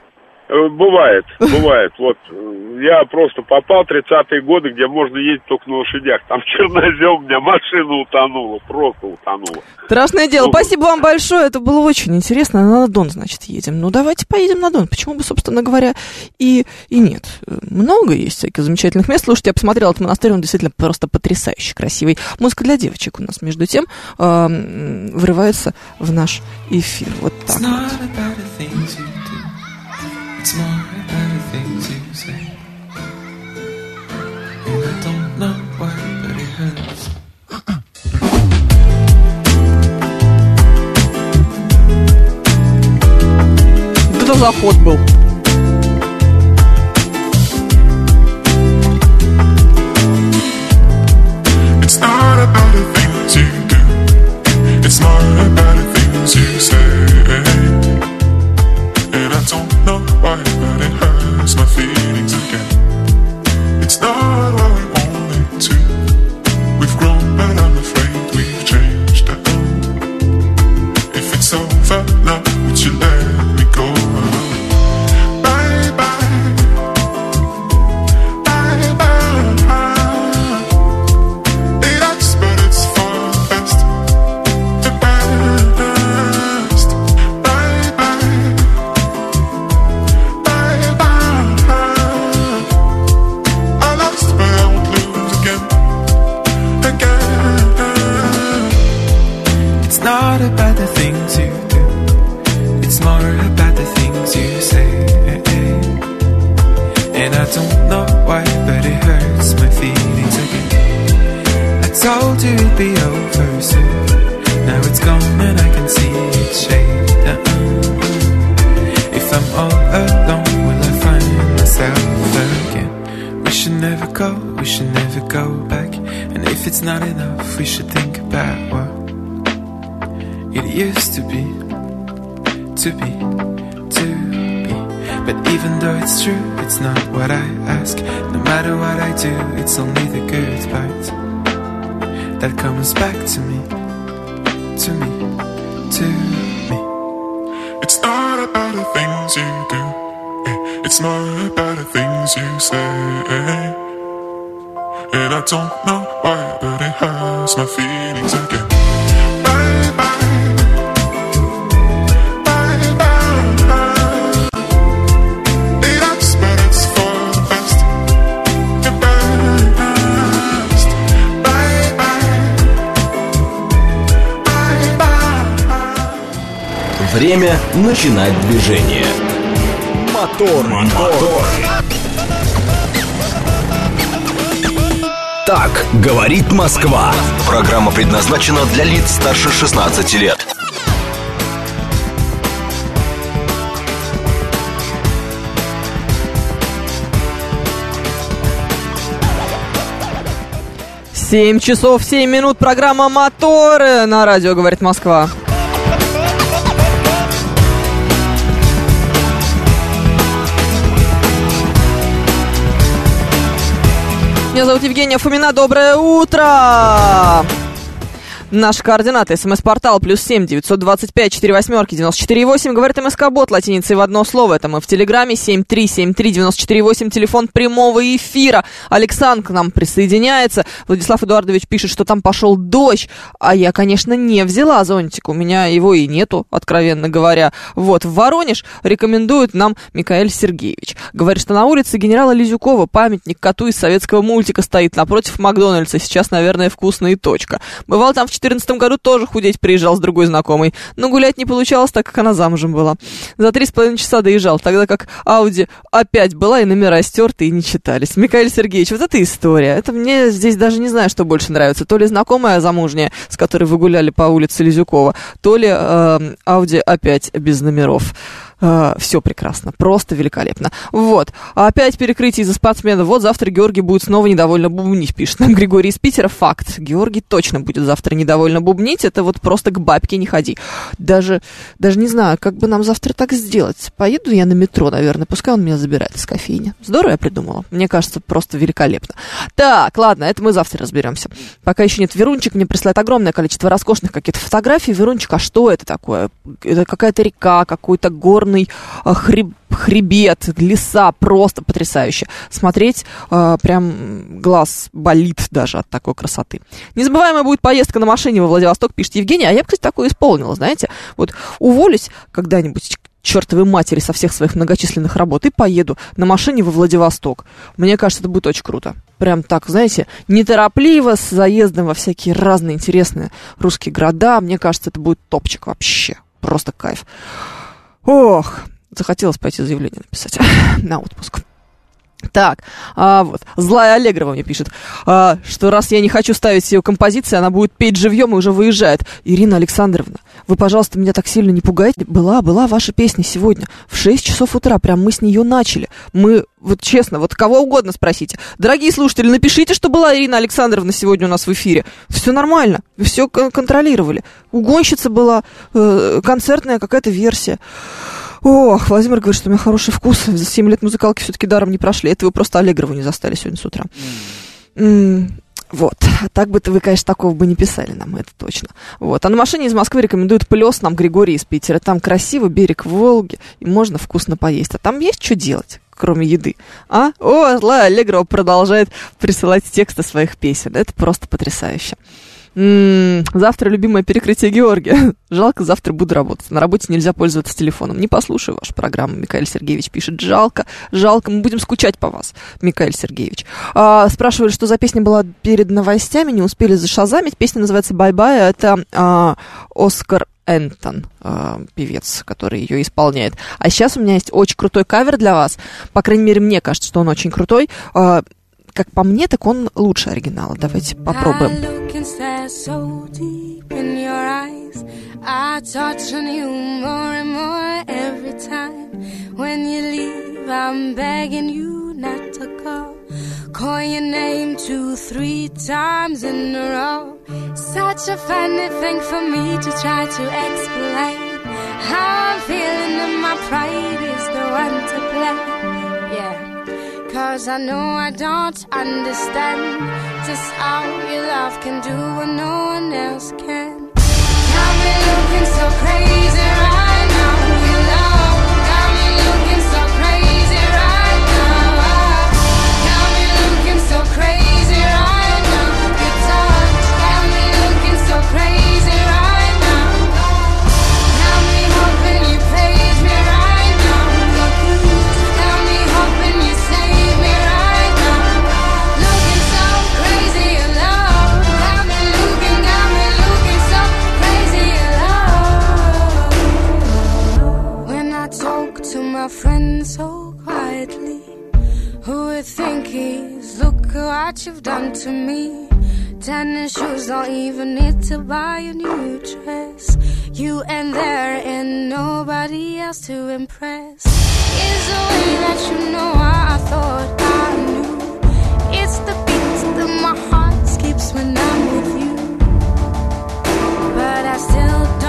Бывает, бывает. Вот э, я просто попал в 30-е годы, где можно ездить только на лошадях. Там чернозем, у меня машина утонула, просто утонула. Страшное дело. Ну, Спасибо вам большое. Это было очень интересно. На Дон, значит, едем. Ну, давайте поедем на Дон. Почему бы, собственно говоря, и, и нет. Э, Много есть всяких замечательных мест. Слушайте, я посмотрела этот монастырь, он действительно просто потрясающе красивый. Музыка для девочек у нас, между тем, э, врывается в наш эфир. Вот так вот. It's more about the things you say. And I don't know why, but it hurts. Вот это заход был. It's not about the things you do. It's more about the things you say. It's not be over soon. Now it's gone and I can see it shade. Uh-uh. If I'm all alone, will I find myself again? We should never go, we should never go back. And if it's not enough, we should think about what it used to be, to be, to be. But even though it's true, it's not what I ask. No matter what I do, it's only the good part that comes back to me, to me, to me. It's not about the things you do. It's more about the things you say. And I don't know why, but it hurts my feelings again. Время начинать движение. Мотор, мотор. Так говорит Москва. Программа предназначена для лиц старше 16 лет. Семь часов семь минут. Программа «Моторы» на радио «Говорит Москва». Меня зовут Евгения Фомина. Доброе утро! Наши координаты. СМС-портал плюс семь девятьсот двадцать пять четыре восьмерки девяносто четыре восемь. Говорит МСК-бот латиницей в одно слово. Это мы в Телеграме семь три семь три девяносто четыре восемь. Телефон прямого эфира. Александр к нам присоединяется. Владислав Эдуардович пишет, что там пошел дождь. А я, конечно, не взяла зонтик. У меня его и нету, откровенно говоря. Вот, в Воронеж рекомендует нам Микаэль Сергеевич. Говорит, что на улице генерала Лизюкова памятник коту из советского мультика стоит напротив Макдональдса. Сейчас, наверное, вкусная точка. Бывал там в 2014 году тоже худеть приезжал с другой знакомой. Но гулять не получалось, так как она замужем была. За три с половиной часа доезжал, тогда как Ауди опять была и номера стерты и не читались. Михаил Сергеевич, вот эта история. Это мне здесь даже не знаю, что больше нравится. То ли знакомая замужняя, с которой вы гуляли по улице Лизюкова, то ли э, Ауди опять без номеров. Все прекрасно, просто великолепно. Вот, опять перекрытие из-за спортсменов. Вот завтра Георгий будет снова недовольно бубнить, пишет нам Григорий из Питера. Факт, Георгий точно будет завтра недовольно бубнить. Это вот просто к бабке не ходи. Даже, даже не знаю, как бы нам завтра так сделать. Поеду я на метро, наверное, пускай он меня забирает из кофейни. Здорово я придумала. Мне кажется, просто великолепно. Так, ладно, это мы завтра разберемся. Пока еще нет. Верунчик мне присылает огромное количество роскошных каких-то фотографий. Верунчик, а что это такое? Это какая-то река, какой-то горный а, хреб, хребет, леса, просто потрясающе. Смотреть э, прям глаз болит даже от такой красоты. Незабываемая будет поездка на машине во Владивосток, пишет Евгений. А я бы, кстати, такое исполнила, знаете. Вот уволюсь когда-нибудь чертовой матери со всех своих многочисленных работ и поеду на машине во Владивосток. Мне кажется, это будет очень круто. Прям так, знаете, неторопливо, с заездом во всякие разные интересные русские города. Мне кажется, это будет топчик вообще. Просто кайф. Ох, Захотелось пойти заявление написать на отпуск. Так, а вот, злая Аллегрова мне пишет, а, что раз я не хочу ставить ее композиции, она будет петь живьем и уже выезжает. Ирина Александровна, вы, пожалуйста, меня так сильно не пугайте. Была, была ваша песня сегодня в 6 часов утра, прям мы с нее начали. Мы, вот честно, вот кого угодно спросите. Дорогие слушатели, напишите, что была Ирина Александровна сегодня у нас в эфире. Все нормально, все контролировали. Угонщица была, э, концертная какая-то версия. Ох, Владимир говорит, что у меня хороший вкус. За 7 лет музыкалки все-таки даром не прошли. Это вы просто Аллегрову не застали сегодня с утра. М, Вот. Так бы вы, конечно, такого бы не писали нам, это точно. Вот. А на машине из Москвы рекомендуют плес нам Григорий из Питера. Там красиво, берег Волги, и можно вкусно поесть. А там есть что делать? кроме еды. А? О, Аллегрова продолжает присылать тексты своих песен. Это просто потрясающе. Завтра любимое перекрытие Георгия. Жалко, завтра буду работать. На работе нельзя пользоваться телефоном. Не послушаю вашу программу, Михаил Сергеевич пишет. Жалко, жалко, мы будем скучать по вас, Михаил Сергеевич. А, спрашивали, что за песня была перед новостями, не успели зашазамить. Песня называется «Bye Bye», это а, Oscar Anton, а, певец, который ее исполняет. А сейчас у меня есть очень крутой кавер для вас. По крайней мере, мне кажется, что он очень крутой. А, как по мне, так он лучше оригинала. Давайте попробуем. Look stare so deep in your eyes. I touch on you more and more every time. When you leave, I'm begging you not to go. Call your name two, three times in a row. Such a funny thing for me to try to explain. How I'm feeling and my pride is the one to blame. Cause I know I don't understand just how your love can do what no one else can. Got me looking so crazy what you've done to me. Tennis shoes don't even need to buy a new dress. You and there and nobody else to impress. Is the way that you know I thought I knew. It's the beat that my heart skips when I'm with you. But I still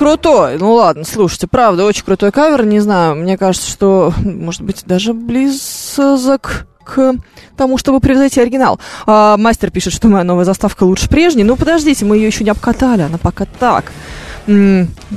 крутой. Ну, ладно, слушайте, правда, очень крутой кавер. Не знаю, мне кажется, что, может быть, даже близок к тому, чтобы превзойти оригинал. А, мастер пишет, что моя новая заставка лучше прежней. Ну, подождите, мы ее еще не обкатали, она пока так.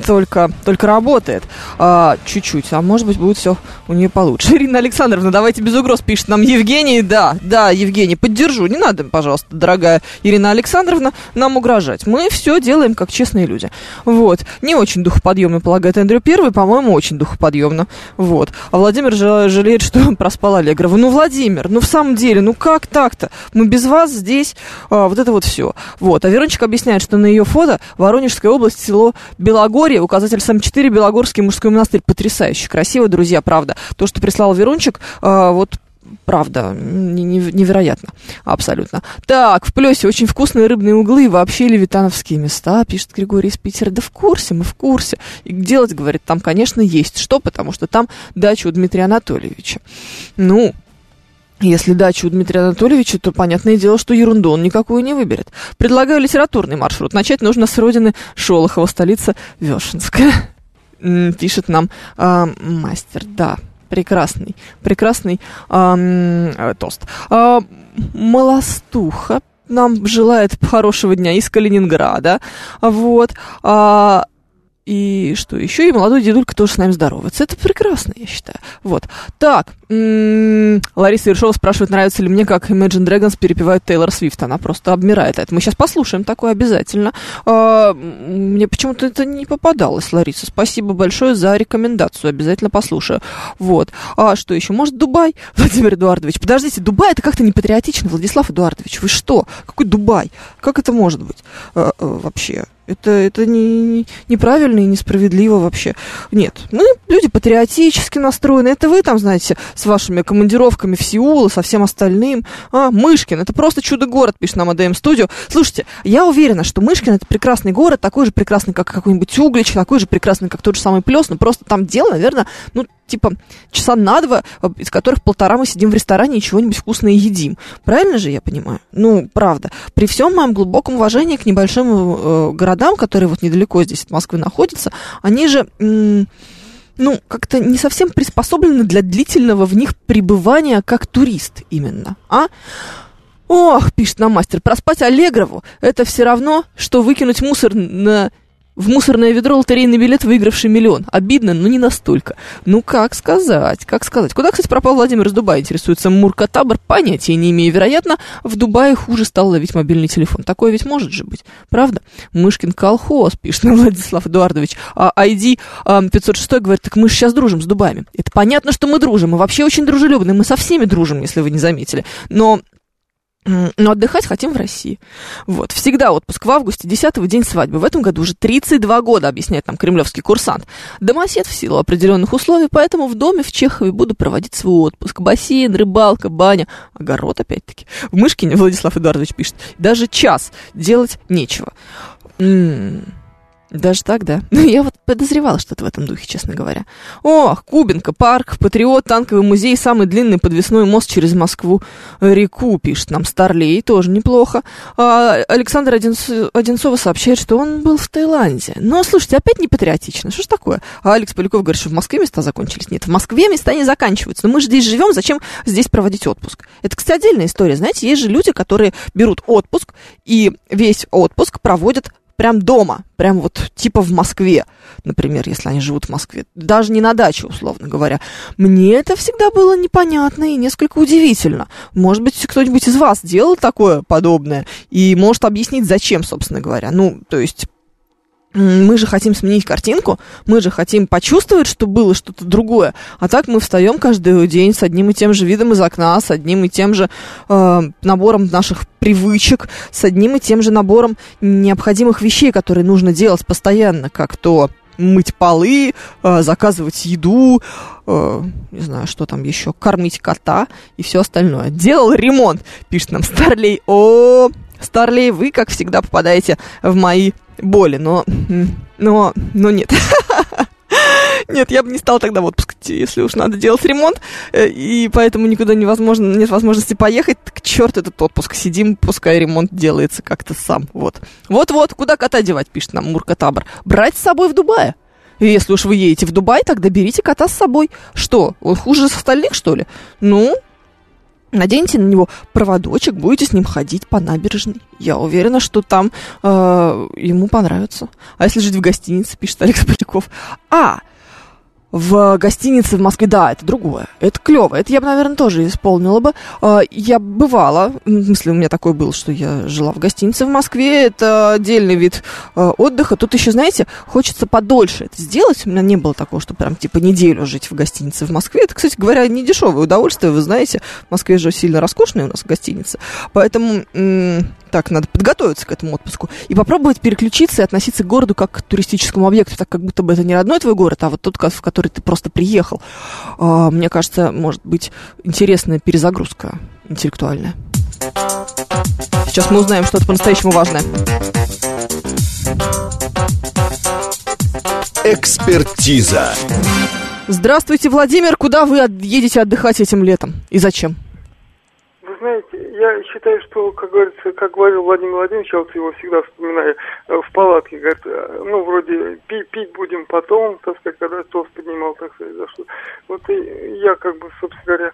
Только, только работает. А, чуть-чуть. А может быть, будет все у нее получше. Ирина Александровна, давайте без угроз, пишет нам Евгений. Да, да, Евгений, поддержу. Не надо, пожалуйста, дорогая Ирина Александровна, нам угрожать. Мы все делаем как честные люди. Вот. Не очень духоподъемно, полагает Эндрю Первый, по-моему, очень духоподъемно. Вот. А Владимир жа- жалеет, что проспал Аллегрова. Ну, Владимир, ну, в самом деле, ну, как так-то? Мы без вас здесь, а, вот это вот все. Вот. А Верончик объясняет, что на ее фото Воронежская область, село Белогорье, указатель САМ-4, Белогорский мужской монастырь. Потрясающе красиво, друзья, правда. То, что прислал Верончик, а, вот Правда, не- не- невероятно, абсолютно. Так, в плюсе очень вкусные рыбные углы и вообще левитановские места, пишет Григорий из Питера. Да в курсе, мы в курсе. И делать, говорит, там, конечно, есть что, потому что там дача у Дмитрия Анатольевича. Ну, если дача у Дмитрия Анатольевича, то понятное дело, что ерунду он никакую не выберет. Предлагаю литературный маршрут. Начать нужно с родины Шолохова, столица Вешенская. М, Пишет нам а, мастер. Да, прекрасный, прекрасный э, тост. А, Молостуха нам желает хорошего дня из Калининграда. Вот. А, и что еще? И молодой дедулька тоже с нами здоровается. Это прекрасно, я считаю. Вот. Так, Лариса Ершова спрашивает, нравится ли мне, как Imagine Dragons перепевают Тейлор Свифт. Она просто обмирает. Это мы сейчас послушаем такое обязательно. А, мне почему-то это не попадалось, Лариса. Спасибо большое за рекомендацию. Обязательно послушаю. Вот. А что еще? Может, Дубай? Владимир Эдуардович. Подождите, Дубай это как-то не патриотично, Владислав Эдуардович. Вы что? Какой Дубай? Как это может быть а, а, вообще? Это, это не, не- неправильно и несправедливо вообще. Нет, мы люди патриотически настроены. Это вы там, знаете, с вашими командировками в Сеул и со всем остальным. А, Мышкин, это просто чудо-город, пишет нам АДМ Студио. Слушайте, я уверена, что Мышкин это прекрасный город, такой же прекрасный, как какой-нибудь Углич, такой же прекрасный, как тот же самый Плес, но просто там дело, наверное, ну, типа, часа на два, э, из которых полтора мы сидим в ресторане и чего-нибудь вкусное едим. Правильно же я понимаю? Ну, правда. При всем моем глубоком уважении к небольшим э, городам, которые вот недалеко здесь от Москвы находятся, они же... м, ну, как-то не совсем приспособлены для длительного в них пребывания как турист именно, а? Ох, пишет нам мастер, проспать Аллегрову – это все равно, что выкинуть мусор на... В мусорное ведро лотерейный билет, выигравший миллион. Обидно, но не настолько. Ну, как сказать, как сказать. Куда, кстати, пропал Владимир из Дубая, интересуется Мурка Табор. Понятия не имею. Вероятно, в Дубае хуже стал ловить мобильный телефон. Такое ведь может же быть. Правда? Мышкин колхоз, пишет нам Владислав Эдуардович. А ID а, 506 говорит, так мы же сейчас дружим с Дубаями. Это понятно, что мы дружим. Мы вообще очень дружелюбны. Мы со всеми дружим, если вы не заметили. Но Но отдыхать хотим в России. Вот. Всегда отпуск в августе, 10 день свадьбы. В этом году уже 32 года, объясняет нам кремлевский курсант. Домосед в силу определенных условий, поэтому в доме в Чехове буду проводить свой отпуск. Бассейн, рыбалка, баня, огород опять-таки. В Мышкине Владислав Эдуардович пишет, даже час делать нечего. М, Даже так, да? Ну, я вот подозревала что-то в этом духе, честно говоря. О, Кубинка, парк, Патриот, танковый музей, самый длинный подвесной мост через Москву реку, пишет нам Старлей, тоже неплохо. А, Александр Одинц- Одинцова сообщает, что он был в Таиланде. Но, слушайте, опять не патриотично, что ж такое? А Алекс Поляков говорит, что в Москве места закончились. Нет, в Москве места не заканчиваются. Но мы же здесь живем, зачем здесь проводить отпуск? Это, кстати, отдельная история. Знаете, есть же люди, которые берут отпуск и весь отпуск проводят прям дома, прям вот типа в Москве, например, если они живут в Москве, даже не на даче, условно говоря. Мне это всегда было непонятно и несколько удивительно. Может быть, кто-нибудь из вас делал такое подобное и может объяснить, зачем, собственно говоря. Ну, то есть мы же хотим сменить картинку, мы же хотим почувствовать, что было что-то другое. А так мы встаем каждый день с одним и тем же видом из окна, с одним и тем же э, набором наших привычек, с одним и тем же набором необходимых вещей, которые нужно делать постоянно, как то мыть полы, э, заказывать еду, э, не знаю, что там еще, кормить кота и все остальное. Делал ремонт, пишет нам Старлей. О, Старлей, вы, как всегда, попадаете в мои боли, но, но, но нет. Нет, я бы не стала тогда в отпуск идти, если уж надо делать ремонт, э, и поэтому никуда невозможно, нет возможности поехать, к черт этот отпуск, сидим, пускай ремонт делается как-то сам, вот. Вот-вот, куда кота девать, пишет нам Мурка Табор. Брать с собой в Дубае. И если уж вы едете в Дубай, тогда берите кота с собой. Что, он хуже остальных, что ли? Ну, Наденьте на него проводочек, будете с ним ходить по набережной. Я уверена, что там э, ему понравится. А если жить в гостинице, пишет Алекс Поляков. А, в гостинице в Москве, да, это другое. Это клево. Это я бы, наверное, тоже исполнила бы. Э, Я бывала, в смысле, у меня такой был, что я жила в гостинице в Москве. Это отдельный вид э, отдыха. Тут еще, знаете, хочется подольше это сделать. У меня не было такого, что прям типа неделю жить в гостинице в Москве. Это, кстати говоря, не дешевое удовольствие. Вы знаете, в Москве же сильно роскошная у нас гостиница. Поэтому так, надо подготовиться к этому отпуску и попробовать переключиться и относиться к городу как к туристическому объекту, так как будто бы это не родной твой город, а вот тот, в который ты просто приехал. А, Мне кажется, может быть интересная перезагрузка интеллектуальная. Сейчас мы узнаем что-то по-настоящему важное. Экспертиза. Здравствуйте, Владимир. Куда вы едете отдыхать этим летом? И зачем? Знаете, я считаю, что, как говорится, как говорил Владимир Владимирович, я вот его всегда вспоминаю, э, в палатке, говорит, э, ну, вроде, пить, пить будем потом, так сказать, когда тост поднимал, так сказать, за что. Вот и я, как бы, собственно говоря,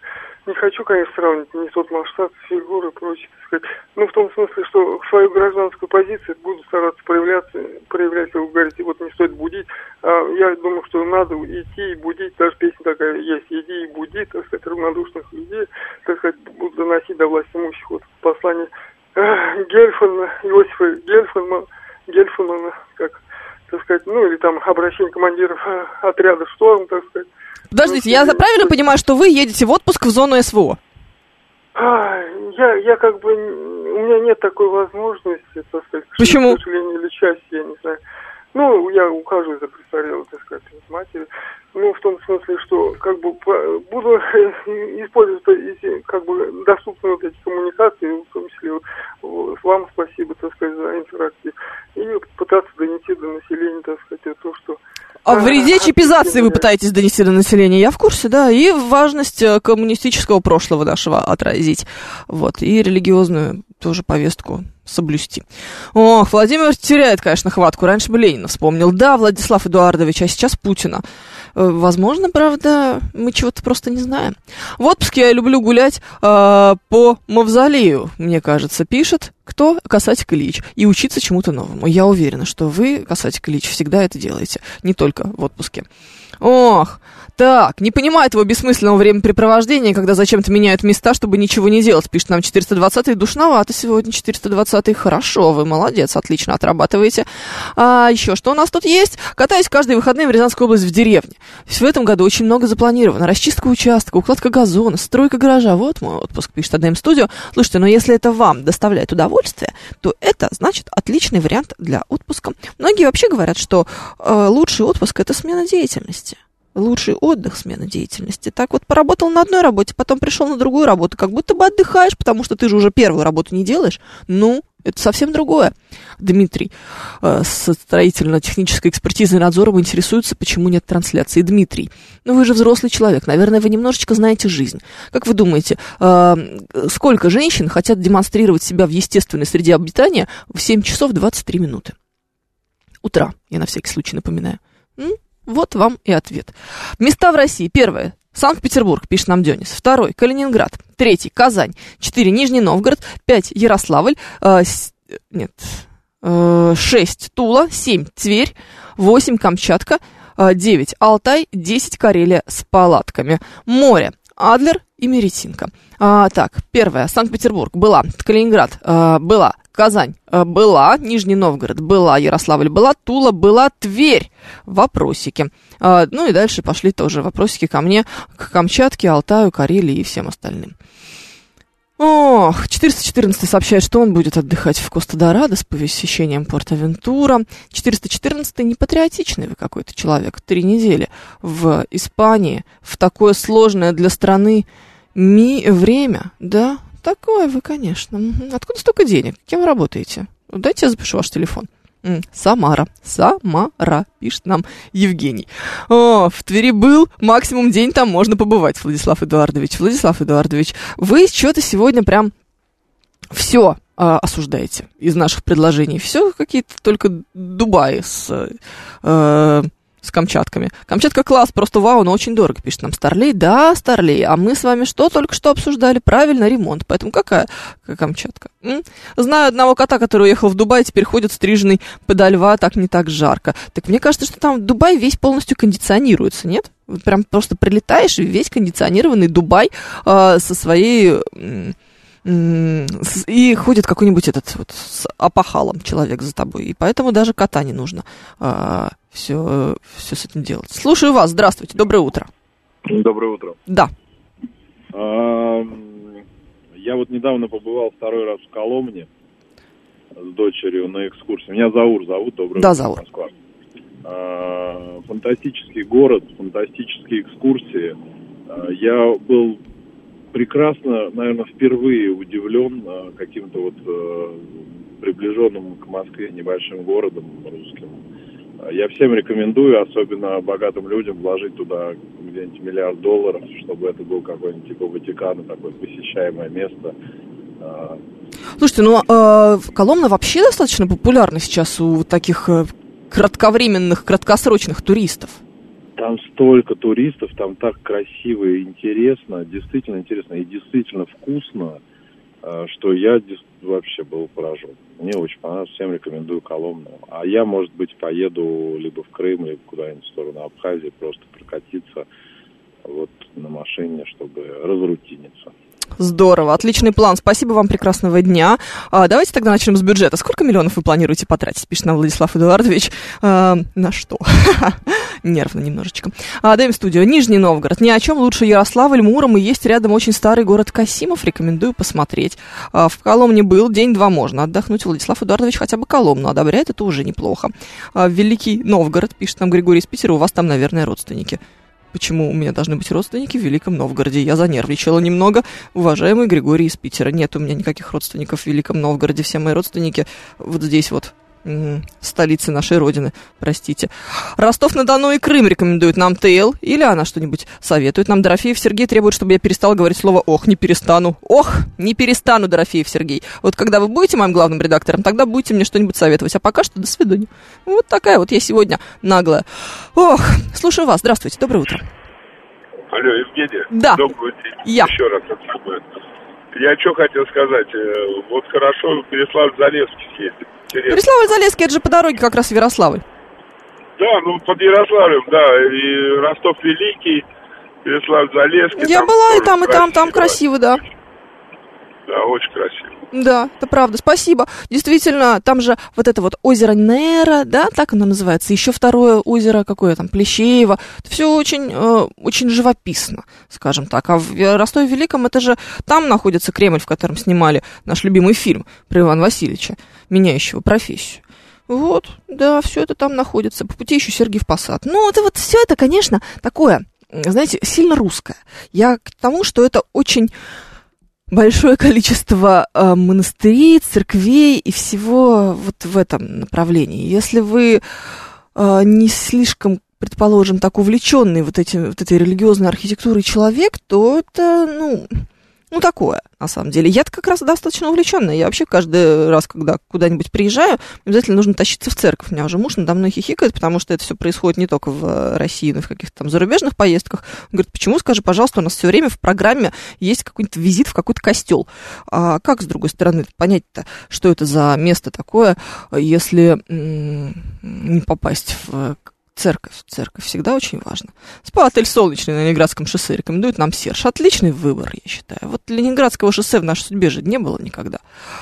не хочу, конечно, сравнивать не тот масштаб, фигуры и прочее, так сказать. Ну, в том смысле, что свою гражданскую позицию буду стараться проявляться, проявлять, как вы говорите, вот не стоит будить. А я думаю, что надо идти и будить, даже песня такая есть, иди и буди, так сказать, равнодушных людей, так сказать, буду доносить до власти имущих вот послание э, Гельфана, Иосифа Гельфана, Гельфана, как, так сказать, ну, или там обращение командиров э, отряда «Шторм», так сказать. Подождите, я правильно понимаю, что вы едете в отпуск в зону СВО? А, я, я как бы, у меня нет такой возможности, так сказать. Почему? К сожалению, или счастью, я не знаю. Ну, я ухаживаю за престарелой, так сказать, матери. Ну, в том смысле, что как бы по- буду использовать как бы, доступные вот эти коммуникации, в том числе вам спасибо, так сказать, за интерактив. И пытаться донести до населения, так сказать, то, что... О вреде чипизации вы пытаетесь донести до населения, я в курсе, да, и важность э, коммунистического прошлого нашего отразить, вот, и религиозную тоже повестку соблюсти. Ох, Владимир теряет, конечно, хватку. Раньше бы Ленина вспомнил. Да, Владислав Эдуардович, а сейчас Путина. Э, Возможно, правда, мы чего-то просто не знаем. В отпуске я люблю гулять э, по мавзолею, мне кажется, пишет кто? Касатик Ильич. И учиться чему-то новому. Я уверена, что вы, Касатик Ильич, всегда это делаете. Не только в отпуске. Ох, так, не понимаю этого бессмысленного времяпрепровождения, когда зачем-то меняют места, чтобы ничего не делать. Пишет нам 420-й, душновато сегодня 420-й. Хорошо, вы молодец, отлично отрабатываете. А еще что у нас тут есть? Катаюсь каждые выходные в Рязанскую область в деревне. В этом году очень много запланировано. Расчистка участка, укладка газона, стройка гаража. Вот мой отпуск, пишет АДМ Студио. Слушайте, но если это вам доставляет удовольствие, то это, значит, отличный вариант для отпуска. Многие вообще говорят, что э, лучший отпуск – это смена деятельности лучший отдых, смена деятельности. Так вот, поработал на одной работе, потом пришел на другую работу, как будто бы отдыхаешь, потому что ты же уже первую работу не делаешь. Ну, это совсем другое. Дмитрий э, с строительно-технической экспертизой и надзором интересуется, почему нет трансляции. Дмитрий, ну вы же взрослый человек, наверное, вы немножечко знаете жизнь. Как вы думаете, э, сколько женщин хотят демонстрировать себя в естественной среде обитания в 7 часов 23 минуты? Утра, я на всякий случай напоминаю. М? Вот вам и ответ. Места в России. Первое. Санкт-Петербург, пишет нам Денис. Второй. Калининград. Третий. Казань. Четыре. Нижний Новгород. Пять. Ярославль. Э, с- нет. Э, шесть. Тула. Семь. Тверь. Восемь. Камчатка. Э, Девять. Алтай. Десять. Карелия с палатками. Море. Адлер и Меретинка. А, так, первое. Санкт-Петербург была. Калининград а, была. Казань а, была. Нижний Новгород была. Ярославль была. Тула была. Тверь. Вопросики. А, ну и дальше пошли тоже вопросики ко мне, к Камчатке, Алтаю, Карелии и всем остальным. Ох, 414 сообщает, что он будет отдыхать в Коста-Дорадо с посещением Порт-Авентура. 414 непатриотичный вы какой-то человек. Три недели в Испании, в такое сложное для страны ми время. Да, такое вы, конечно. Откуда столько денег? Кем вы работаете? Дайте я запишу ваш телефон. Самара. Самара, пишет нам Евгений. О, в Твери был, максимум день там можно побывать, Владислав Эдуардович. Владислав Эдуардович, вы что-то сегодня прям все осуждаете из наших предложений. Все какие-то только Дубаи с, э, с Камчатками. Камчатка класс, просто вау, но очень дорого, пишет нам Старлей. Да, Старлей, а мы с вами что только что обсуждали? Правильно, ремонт. Поэтому какая, Камчатка? М? Знаю одного кота, который уехал в Дубай, теперь ходит стриженный подо льва, так не так жарко. Так мне кажется, что там Дубай весь полностью кондиционируется, нет? Прям просто прилетаешь, и весь кондиционированный Дубай э, со своей... И ходит какой-нибудь этот вот с опахалом человек за тобой. И поэтому даже кота не нужно а, все, все с этим делать. Слушаю вас. Здравствуйте. Доброе утро. Доброе утро. Да. Я вот недавно побывал второй раз в Коломне с дочерью на экскурсии. Меня Заур зовут. Доброе Да, утро, Заур. Москва. А, Фантастический город, фантастические экскурсии. А, Я был прекрасно, наверное, впервые удивлен а, каким-то вот э, приближенным к Москве небольшим городом русским. Я всем рекомендую, особенно богатым людям, вложить туда где-нибудь миллиард долларов, чтобы это был какой-нибудь типа Ватикана, такое посещаемое место. А, Слушайте, ну э, Коломна вообще достаточно популярна сейчас у таких э, кратковременных, краткосрочных туристов. Там столько туристов, там так красиво и интересно, действительно интересно и действительно вкусно, что я вообще был поражен. Мне очень понравилось, всем рекомендую Коломну. А я, может быть, поеду либо в Крым, либо куда-нибудь в сторону Абхазии, просто прокатиться вот на машине, чтобы разрутиниться. Здорово, отличный план. Спасибо вам, прекрасного дня. А, давайте тогда начнем с бюджета. Сколько миллионов вы планируете потратить, пишет нам Владислав Эдуардович. А, на что? Нервно немножечко. А, даем студию. Нижний Новгород. Ни о чем лучше Ярославль, Муром. И есть рядом очень старый город Касимов. Рекомендую посмотреть. А, в Коломне был. День-два можно отдохнуть. Владислав Эдуардович хотя бы Коломну одобряет. Это уже неплохо. А, Великий Новгород, пишет нам Григорий из Питера. У вас там, наверное, родственники. Почему у меня должны быть родственники в Великом Новгороде? Я занервничала немного. Уважаемый Григорий из Питера. Нет у меня никаких родственников в Великом Новгороде. Все мои родственники вот здесь вот, столице нашей родины, простите. Ростов-на-Дону и Крым рекомендуют нам ТЛ. Или она что-нибудь советует нам. Дорофеев Сергей требует, чтобы я перестал говорить слово «ох». Не перестану. Ох, не перестану, Дорофеев Сергей. Вот когда вы будете моим главным редактором, тогда будете мне что-нибудь советовать. А пока что до свидания. Вот такая вот я сегодня наглая. Ох, слушаю вас. Здравствуйте, доброе утро. Алло, Евгения. Да. Добрый день. Я. Еще раз. Я что хотел сказать. э, Вот хорошо в Переславль-Залесский съездить. Интересно. Переславль-Залесский, это же по дороге как раз в Ярославль. Да, ну под Ярославлем, да. И Ростов-Великий, Переславль-Залесский. Я была и там, и там, там красиво, да. Да, очень красиво. Да, это правда. Спасибо. Действительно, там же вот это вот озеро Нера, да, так оно называется. Еще второе озеро, какое там, Плещеево. Это все очень, э, очень живописно, скажем так. А в Ростове-Великом это же там находится Кремль, в котором снимали наш любимый фильм про Ивана Васильевича, меняющего профессию. Вот, да, все это там находится. По пути еще Сергиев Посад. Ну, это вот все это, конечно, такое, знаете, сильно русское. Я к тому, что это очень большое количество э, монастырей, церквей и всего вот в этом направлении. Если вы э, не слишком, предположим, так увлеченный вот, этим, вот этой религиозной архитектурой человек, то это, ну, ну, такое, на самом деле. Я-то как раз достаточно увлеченная. Я вообще каждый раз, когда куда-нибудь приезжаю, обязательно нужно тащиться в церковь. У меня уже муж надо мной хихикает, потому что это все происходит не только в э, России, но и в каких-то там зарубежных поездках. Он говорит, почему, скажи, пожалуйста, у нас все время в программе есть какой-нибудь визит в какой-то костел. А как, с другой стороны, понять-то, что это за место такое, если не попасть в церковь. Церковь всегда очень важно. Спа-отель «Солнечный» на Ленинградском шоссе рекомендует нам Серж. Отличный выбор, я считаю. Вот Ленинградского шоссе в нашей судьбе же не было никогда.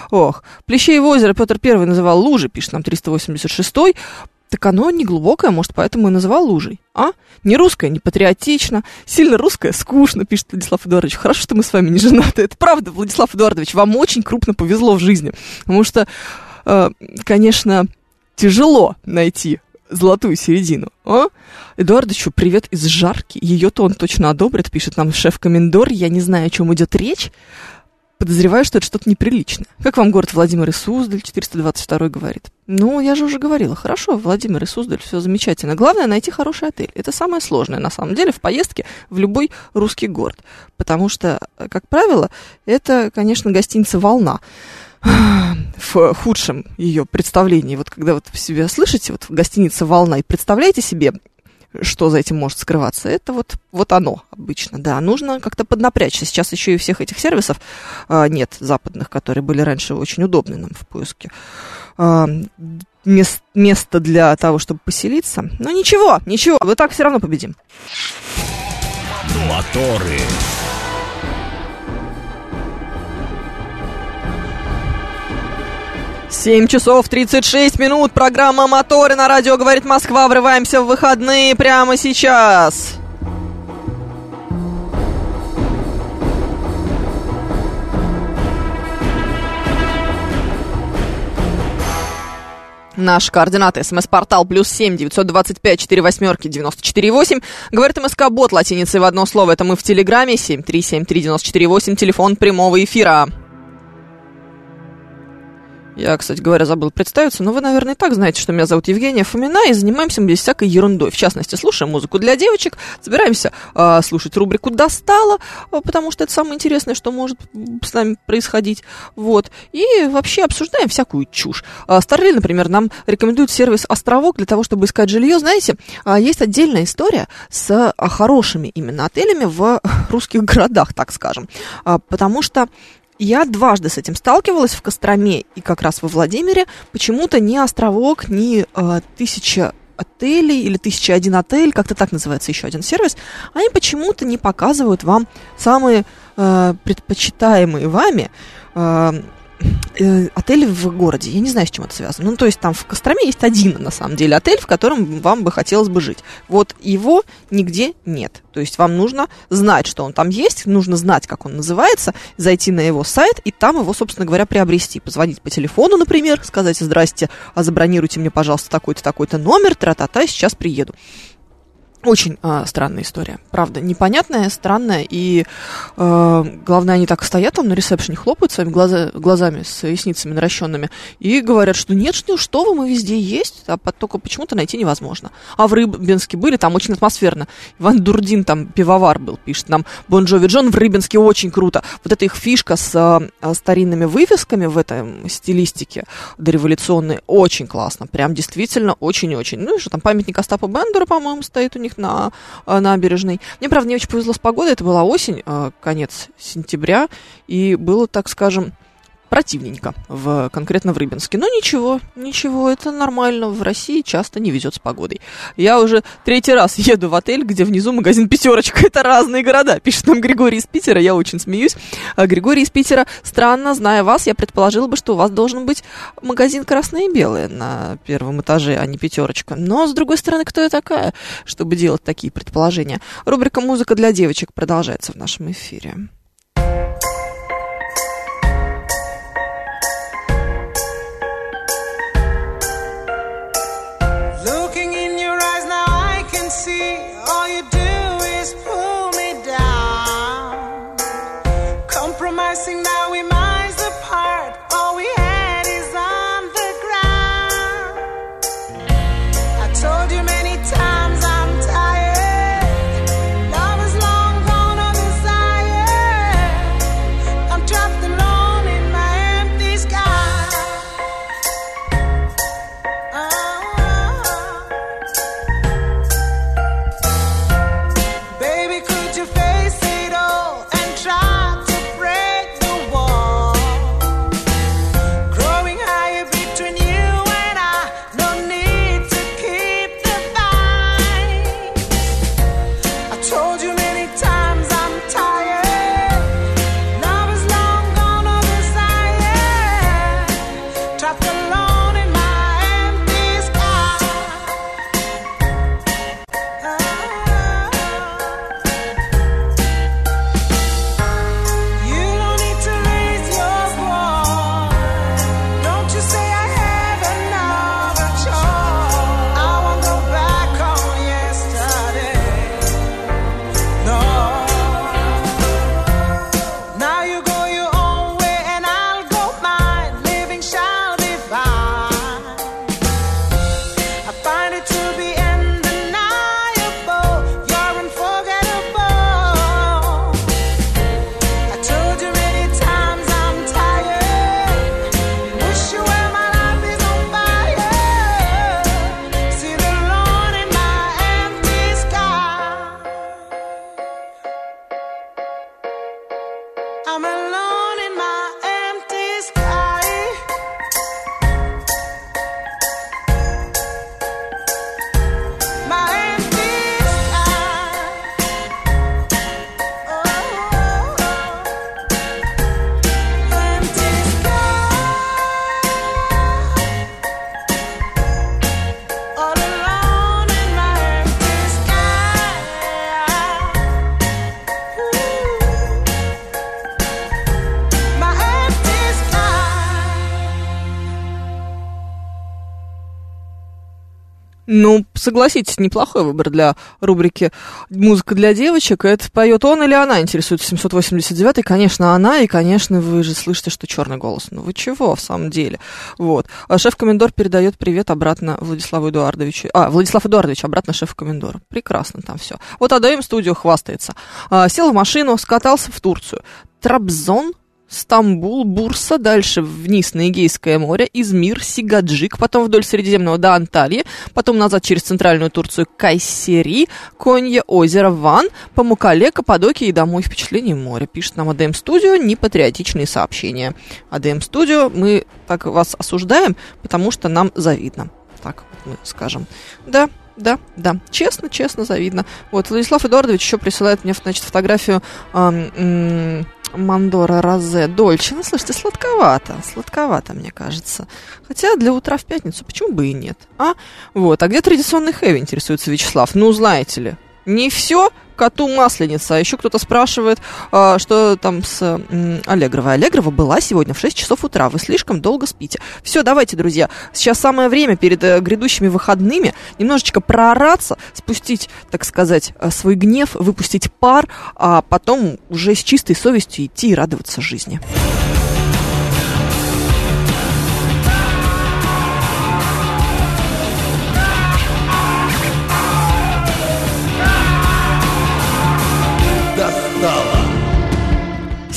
Ох, Плещеево озеро Петр Первый называл лужей, пишет нам 386-й. Так оно не глубокое, может, поэтому и называл лужей. А? Не русское, не патриотично. Сильно русское, скучно, пишет Владислав Эдуардович. Хорошо, что мы с вами не женаты. Это правда, Владислав Эдуардович, вам очень крупно повезло в жизни. Потому что, э, конечно, тяжело найти золотую середину. А? Эдуардовичу привет из жарки. Ее-то он точно одобрит, пишет нам шеф-комендор. Я не знаю, о чем идет речь. подозреваю, что это что-то неприличное. Как вам город Владимир и Суздаль, 422 говорит. Ну, я же уже говорила, хорошо, Владимир и Суздаль, все замечательно. Главное найти хороший отель. Это самое сложное, на самом деле, в поездке в любой русский город. Потому что, как правило, это, конечно, гостиница «Волна» в худшем ее представлении. Вот когда вот в себе слышите, вот гостиница «Волна» и представляете себе, что за этим может скрываться, это вот, вот оно обычно, да. Нужно как-то поднапрячься. Сейчас еще и всех этих сервисов а, нет, западных, которые были раньше очень удобны нам в поиске. А, мест, место для того, чтобы поселиться. Но ничего, ничего, мы так все равно победим. Моторы. 7 часов 36 минут. Программа «Моторы» на радио «Говорит Москва». Врываемся в выходные прямо сейчас. Наш координаты. СМС-портал плюс семь девятьсот двадцать пять четыре восьмерки девяносто четыре восемь. Говорит МСК Бот латиницей в одно слово. Это мы в Телеграме. Семь три семь три девяносто четыре восемь. Телефон прямого эфира. Я, кстати говоря, забыл представиться, но вы, наверное, и так знаете, что меня зовут Евгения Фомина, и занимаемся мы здесь всякой ерундой. В частности, слушаем музыку для девочек, собираемся э, слушать рубрику «Достала», э, потому что это самое интересное, что может с нами происходить. Вот. И вообще обсуждаем всякую чушь. Э, Старлей, например, нам рекомендует сервис «Островок» для того, чтобы искать жилье. Знаете, есть отдельная история с хорошими именно отелями в русских городах, так скажем. Потому что я дважды с этим сталкивалась в Костроме и как раз во Владимире. Почему-то ни островок, ни э, тысяча отелей или тысяча один отель, как-то так называется еще один сервис, они почему-то не показывают вам самые э, предпочитаемые вами э, э, отели в городе. Я не знаю, с чем это связано. Ну, то есть там в Костроме есть один, на самом деле, отель, в котором вам бы хотелось бы жить. Вот его нигде нет. То есть вам нужно знать, что он там есть, нужно знать, как он называется, зайти на его сайт и там его, собственно говоря, приобрести. Позвонить по телефону, например, сказать, здрасте, а забронируйте мне, пожалуйста, такой-то, такой-то номер, тра-та-та, сейчас приеду. Очень э, странная история, правда, непонятная, странная, и э, главное, они так стоят там на ресепшене, хлопают своими глаза, глазами с ресницами наращенными и говорят, что нет, что, что вы, мы везде есть, а только почему-то найти невозможно. А в Рыбинске были, там очень атмосферно. Иван Дурдин там пивовар был, пишет нам Бон Джови Джон в Рыбинске очень круто. Вот эта их фишка с э, старинными вывесками в этой стилистике дореволюционной очень классно, прям действительно очень-очень. Ну и что там, памятник Остапа Бендера, по-моему, стоит у них на э, набережной. Мне, правда, не очень повезло с погодой, это была осень, э, конец сентября, и было, так скажем, противненько, в, конкретно в Рыбинске. Но ничего, ничего, это нормально. В России часто не везет с погодой. Я уже третий раз еду в отель, где внизу магазин «Пятерочка». Это разные города, пишет нам Григорий из Питера. Я очень смеюсь. А Григорий из Питера, странно, зная вас, я предположила бы, что у вас должен быть магазин «Красное и белое» на первом этаже, а не «Пятерочка». Но, с другой стороны, кто я такая, чтобы делать такие предположения? Рубрика «Музыка для девочек» продолжается в нашем эфире. Ну, согласитесь, неплохой выбор для рубрики «Музыка для девочек». Это поет он или она, интересуется 789-й. Конечно, она, и, конечно, вы же слышите, что черный голос. Ну, вы чего, в самом деле? Вот. А шеф-комендор передает привет обратно Владиславу Эдуардовичу. А, Владислав Эдуардович обратно шеф-комендору. Прекрасно там все. Вот Адаем студио хвастается. А, сел в машину, скатался в Турцию. Трабзон, Стамбул, Бурса, дальше вниз на Эгейское море, Измир, Сигаджик, потом вдоль Средиземного до Анталии, потом назад через центральную Турцию Кайсери, Конье, озеро Ван, Памукале, Каппадокия и домой. Впечатление моря. Пишет нам АДМ Студио непатриотичные сообщения. АДМ Студио, мы так вас осуждаем, потому что нам завидно. Так мы скажем. Да, да, да, честно, честно, завидно. Вот, Владислав Эдуардович еще присылает мне, значит, фотографию ам, м, Мандора Розе Дольче. Ну, слушайте, сладковато, сладковато, мне кажется. Хотя для утра в пятницу почему бы и нет, а? Вот, а где традиционный хэви, интересуется Вячеслав? Ну, знаете ли, не все коту масленица. А еще кто-то спрашивает, а, что там с Аллегровой. Аллегрова была сегодня в 6 часов утра. Вы слишком долго спите. Все, давайте, друзья. Сейчас самое время перед э, грядущими выходными немножечко проораться, спустить, так сказать, э, свой гнев, выпустить пар, а потом уже с чистой совестью идти и радоваться жизни.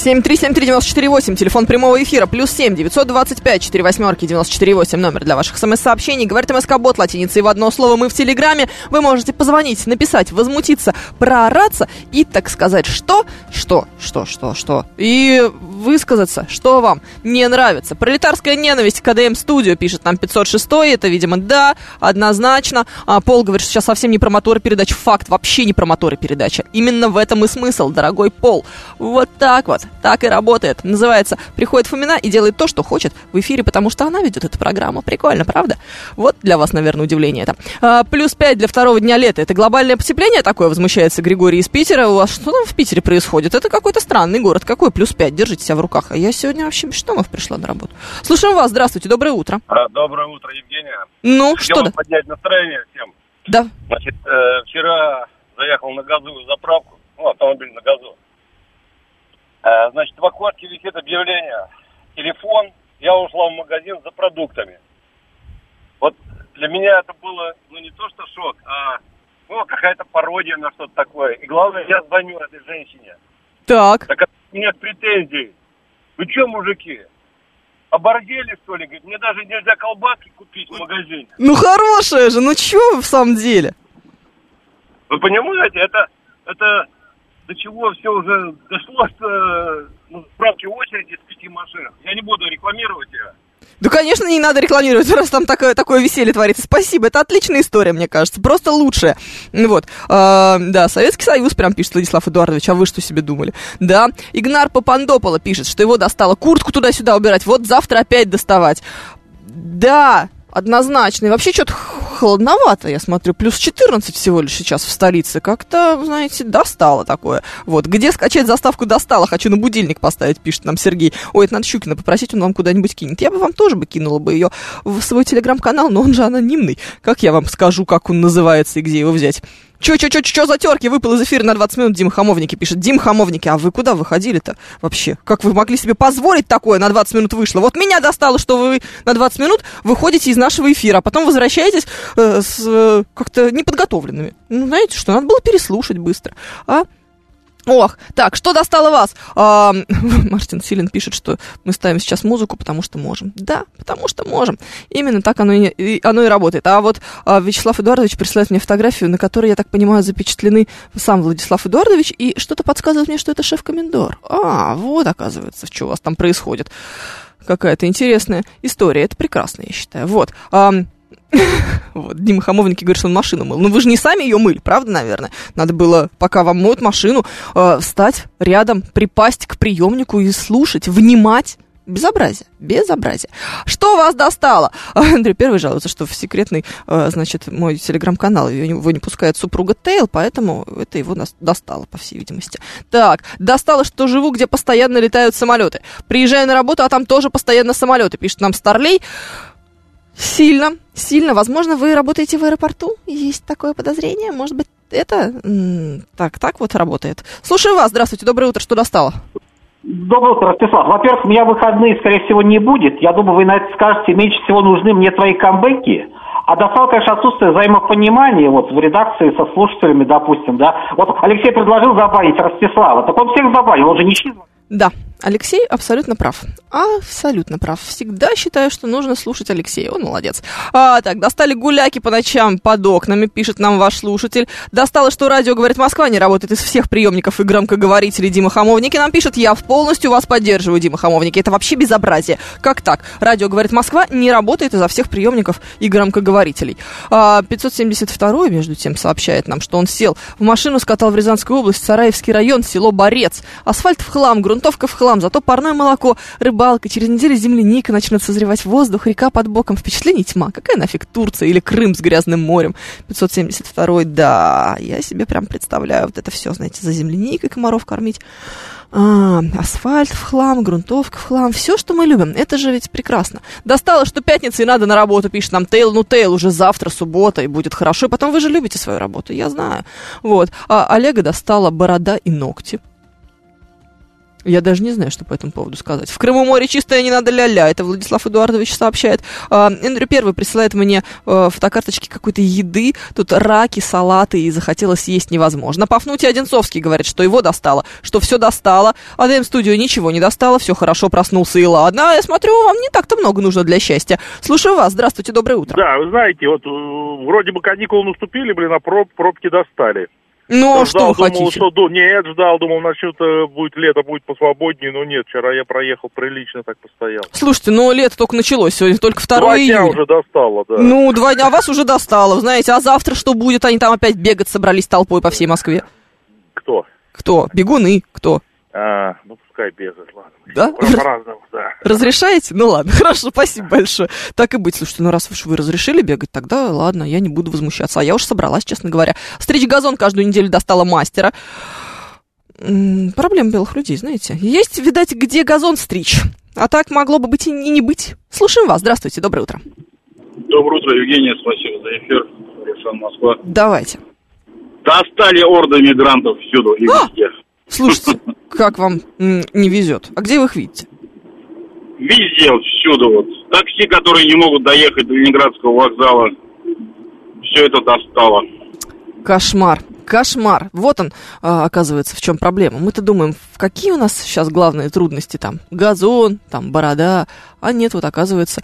7373948, телефон прямого эфира, плюс 7 925 4 восьмерки 948, номер для ваших смс-сообщений. Говорит МСК-бот латиницей в одно слово. Мы в Телеграме. Вы можете позвонить, написать, возмутиться, проораться и, так сказать, что, что, что, что, что. И высказаться, что вам не нравится. Пролетарская ненависть КДМ Студио пишет нам 506 это, видимо, да, однозначно. А Пол говорит, что сейчас совсем не про моторы передач. Факт, вообще не про моторы передача. Именно в этом и смысл, дорогой Пол. Вот так вот. Так и работает. Называется «Приходит Фомина и делает то, что хочет в эфире, потому что она ведет эту программу». Прикольно, правда? Вот для вас, наверное, удивление это. А, плюс 5 для второго дня лета. Это глобальное потепление такое, возмущается Григорий из Питера. У вас что там в Питере происходит? Это какой-то странный город. Какой плюс 5? Держите себя в руках. А я сегодня вообще без штанов пришла на работу. Слушаем вас. Здравствуйте. Доброе утро. А, Доброе утро, Евгения. Ну, Хотел что да? поднять настроение всем. Да. Значит, э, вчера заехал на газовую заправку, ну, автомобиль на газу. Э, значит, в окошке висит объявление. Телефон, я ушла в магазин за продуктами. Вот для меня это было, ну, не то что шок, а, ну, какая-то пародия на что-то такое. И главное, я звоню этой женщине. Так. Так у меня претензии. Вы что, мужики? Обордели, что ли? Говорит, мне даже нельзя колбаски купить в магазине. Ну, хорошая же. Ну, чё вы в самом деле? Вы понимаете, это, это до чего все уже дошло с ну, справки очереди с пяти машин. Я не буду рекламировать ее. Да, конечно, не надо рекламировать, раз там такое, такое веселье творится. Спасибо, это отличная история, мне кажется, просто лучшая. Ну Вот, А, да, Советский Союз, прям пишет Владислав Эдуардович, а вы что себе думали? Да, Игнар Папандопола пишет, что его достало куртку туда-сюда убирать, вот завтра опять доставать. Да, однозначно. И вообще что-то холодновато, я смотрю. Плюс 14 всего лишь сейчас в столице. Как-то, знаете, достало такое. Вот. Где скачать заставку достало? Хочу на будильник поставить, пишет нам Сергей. Ой, это надо Щукина попросить, он вам куда-нибудь кинет. Я бы вам тоже бы кинула бы ее в свой телеграм-канал, но он же анонимный. Как я вам скажу, как он называется и где его взять? Чё, чё, чё, чё за терки? Выпал из эфира на 20 минут Дима Хамовники пишет. Дим Хамовники, а вы куда выходили-то вообще? Как вы могли себе позволить такое на 20 минут вышло? Вот меня достало, что вы на 20 минут выходите из нашего эфира, а потом возвращаетесь э, с э, как-то неподготовленными. Ну, знаете что, надо было переслушать быстро. А Ох, так, что достало вас? А, Мартин Силин пишет, что мы ставим сейчас музыку, потому что можем. Да, потому что можем. Именно так оно и, и- оно и работает. А вот а, Вячеслав Эдуардович присылает мне фотографию, на которой, я так понимаю, запечатлены сам Владислав Эдуардович, и что-то подсказывает мне, что это шеф-комендор. А, вот, оказывается, что у вас там происходит. Какая-то интересная история. Это прекрасно, я считаю. Вот. ам, вот, Дима Хамовники говорит, что он машину мыл. Ну, вы же не сами ее мыли, правда, наверное? Надо было, пока вам моют машину, э, встать рядом, припасть к приемнику и слушать, внимать. Безобразие, безобразие. Что вас достало? Андрей Первый жалуется, что в секретный, э, значит, мой телеграм-канал его не пускает супруга Тейл, поэтому это его нас- достало, по всей видимости. Так, достало, что живу, где постоянно летают самолеты. Приезжаю на работу, а там тоже постоянно самолеты, пишет нам Старлей. Сильно, сильно. Возможно, вы работаете в аэропорту? Есть такое подозрение? Может быть, это так, так вот работает. Слушаю вас. Здравствуйте. Доброе утро. Что достало? Доброе утро, Ростислав. Во-первых, у меня выходные, скорее всего, не будет. Я думаю, вы на это скажете, меньше всего нужны мне твои камбэки. А достал, конечно, отсутствие взаимопонимания вот в редакции со слушателями, допустим, да. Вот Алексей предложил забанить Ростислава. Так он всех забанил, он же не чист. Да, Алексей абсолютно прав. Абсолютно прав. Всегда считаю, что нужно слушать Алексея. Он молодец. А, так, достали гуляки по ночам под окнами, пишет нам ваш слушатель. Достало, что радио «Говорит Москва» не работает из всех приемников и громкоговорителей Дима Хамовники. Нам пишет, я полностью вас поддерживаю, Дима Хамовники. Это вообще безобразие. Как так? Радио «Говорит Москва» не работает изо всех приемников и громкоговорителей. А, 572 между тем, сообщает нам, что он сел в машину, скатал в Рязанскую область, Сараевский район, село Борец. Асфальт в хлам, грунтовка в хлам, зато парное молоко, рыбалка, через неделю земляника начнет созревать воздух, река под боком, впечатлений тьма. Какая нафиг Турция или Крым с грязным морем? 572 да, я себе прям представляю вот это все, знаете, за земляникой комаров кормить. А, асфальт в хлам, грунтовка в хлам, все, что мы любим, это же ведь прекрасно. Достало, что пятница и надо на работу, пишет нам Тейл, ну Тейл, уже завтра суббота и будет хорошо, и потом вы же любите свою работу, я знаю. Вот, а Олега достала борода и ногти. Я даже не знаю, что по этому поводу сказать. В Крыму море чистое, не надо ля-ля. Это Владислав Эдуардович сообщает. А, Эндрю Первый присылает мне э, фотокарточки какой-то еды. Тут раки, салаты, и захотелось есть невозможно. Пафнутий Одинцовский говорит, что его достало, что все достало. А ДМ студию ничего не достало, все хорошо, проснулся и ладно. А я смотрю, вам не так-то много нужно для счастья. Слушаю вас. Здравствуйте, доброе утро. Да, вы знаете, вот э, вроде бы каникулы наступили, блин, а проб, пробки достали. Ну, а ждал, что вы думал, хотите? что ду- нет, ждал, думал, начнет будет лето, будет посвободнее, но нет, вчера я проехал прилично, так постоял. Слушайте, ну лето только началось, сегодня только 2 Два дня июня. уже достало, да. Ну, два дня, а вас уже достало, знаете, а завтра что будет? Они там опять бегать собрались толпой по всей Москве. Кто? Кто? Бегуны? Кто? А, ну пускай бегают, ладно. Да? По- По-разному, да. Разрешаете? Ну ладно, хорошо, спасибо большое. Так и быть, слушайте, ну раз уж вы разрешили бегать, тогда ладно, я не буду возмущаться. А я уж собралась, честно говоря. Стричь газон каждую неделю достала мастера. М, Проблема белых людей, знаете. Есть, видать, где газон стричь. А так могло бы быть и не быть. Слушаем вас. Здравствуйте, доброе утро. Доброе утро, Евгения, спасибо за эфир. Рушан Москва. Давайте. Достали орды мигрантов всюду и везде. Слушайте, как вам не везет. А где вы их видите? Везде, вот всюду. Вот. Такси, которые не могут доехать до Ленинградского вокзала. Все это достало. Кошмар. Кошмар. Вот он, а, оказывается, в чем проблема. Мы-то думаем, в какие у нас сейчас главные трудности там? Газон, там борода. А нет, вот оказывается,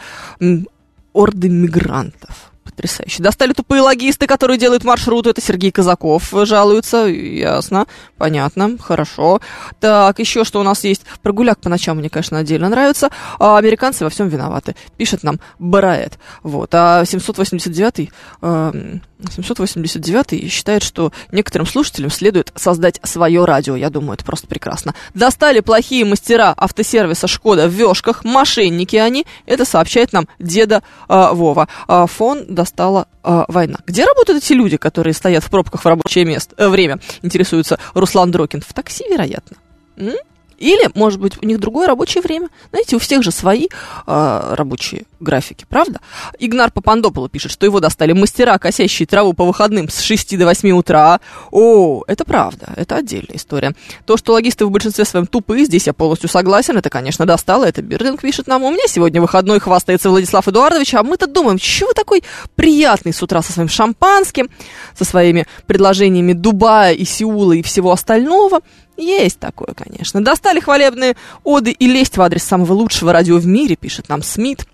орды мигрантов. Потрясающе. Достали тупые логисты, которые делают маршруты. Это Сергей Казаков жалуется. Ясно. Понятно. Хорошо. Так, еще что у нас есть? Прогуляк по ночам мне, конечно, отдельно нравится. А американцы во всем виноваты. Пишет нам Бараэт. Вот. А 789-й... эм, 789 считает, что некоторым слушателям следует создать свое радио. Я думаю, это просто прекрасно. Достали плохие мастера автосервиса Шкода в вешках, мошенники они. Это сообщает нам деда э, Вова. А фон достала э, война. Где работают эти люди, которые стоят в пробках в рабочее место, э, время? Интересуется Руслан Дрокин. В такси, вероятно. М? Или, может быть, у них другое рабочее время. Знаете, у всех же свои э, рабочие графики, правда? Игнар Папандополо пишет, что его достали мастера, косящие траву по выходным с 6 до 8 утра. О, это правда, это отдельная история. То, что логисты в большинстве своем тупые, здесь я полностью согласен, это, конечно, достало, это Бирдинг пишет нам. У меня сегодня выходной хвастается Владислав Эдуардович, а мы-то думаем, чего вы такой приятный с утра со своим шампанским, со своими предложениями Дубая и Сеула и всего остального. Есть такое, конечно. Достали хвалебные оды и лесть в адрес самого лучшего радио в мире, пишет нам Смит.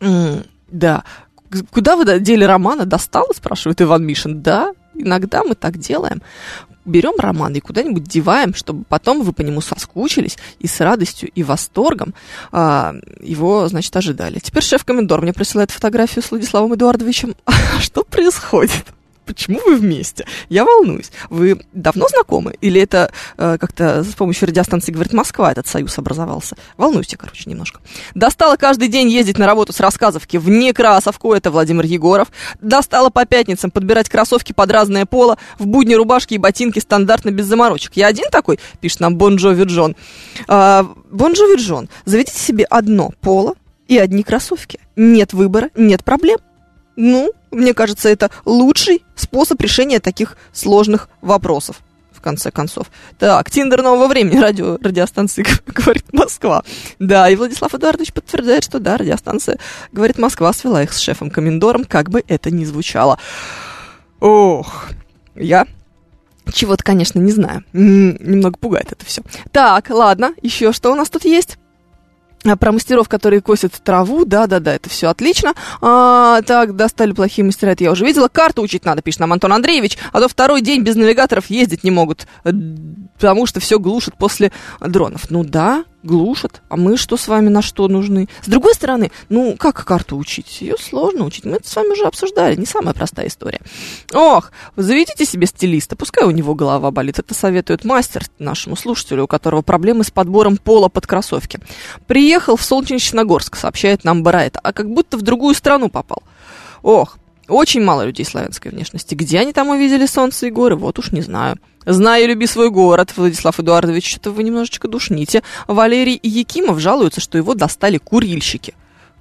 М, да. Куда вы дели романа? Достала, спрашивает Иван Мишин. Да, иногда мы так делаем. Берем роман и куда-нибудь деваем, чтобы потом вы по нему соскучились и с радостью и восторгом а, его, значит, ожидали. Теперь шеф-комендор мне присылает фотографию с Владиславом Эдуардовичем. А что происходит? Почему вы вместе? Я волнуюсь. Вы давно знакомы? Или это э, как-то с помощью радиостанции «Говорит Москва» этот союз образовался? Волнуюсь я, короче, немножко. Достало каждый день ездить на работу с рассказовки в Некрасовку, это Владимир Егоров. Достало по пятницам подбирать кроссовки под разное поло, в будни рубашки и ботинки стандартно без заморочек. Я один такой, пишет нам Бон Джови Джон. А, Бон Джови Джон, заведите себе одно поло и одни кроссовки. Нет выбора, нет проблем. Ну, мне кажется, это лучший способ решения таких сложных вопросов. В конце концов. Так, Тиндер нового времени, радио, радиостанции говорит Москва. Да, и Владислав Эдуардович подтверждает, что да, радиостанция говорит Москва свела их с шефом-комендором, как бы это ни звучало. Ох, я чего-то, конечно, не знаю. Немного пугает это все. Так, ладно, еще что у нас тут есть? А, Про мастеров, которые косят траву, да-да-да, это все отлично. А, так, достали плохие мастера, это я уже видела. Карту учить надо, пишет нам Антон Андреевич, а то второй день без навигаторов ездить не могут, э, потому что все глушат после дронов. Ну да, глушат, а мы что с вами на что нужны? С другой стороны, ну как карту учить? Ее сложно учить, мы это с вами уже обсуждали, не самая простая история. Ох, заведите себе стилиста, пускай у него голова болит, это советует мастер нашему слушателю, у которого проблемы с подбором пола под кроссовки. Приехал в Солнечногорск, сообщает нам Барайт, а как будто в другую страну попал. Ох, очень мало людей славянской внешности. Где они там увидели солнце и горы, вот уж не знаю. Знаю, люби свой город, Владислав Эдуардович, что вы немножечко душните. Валерий Якимов жалуется, что его достали курильщики.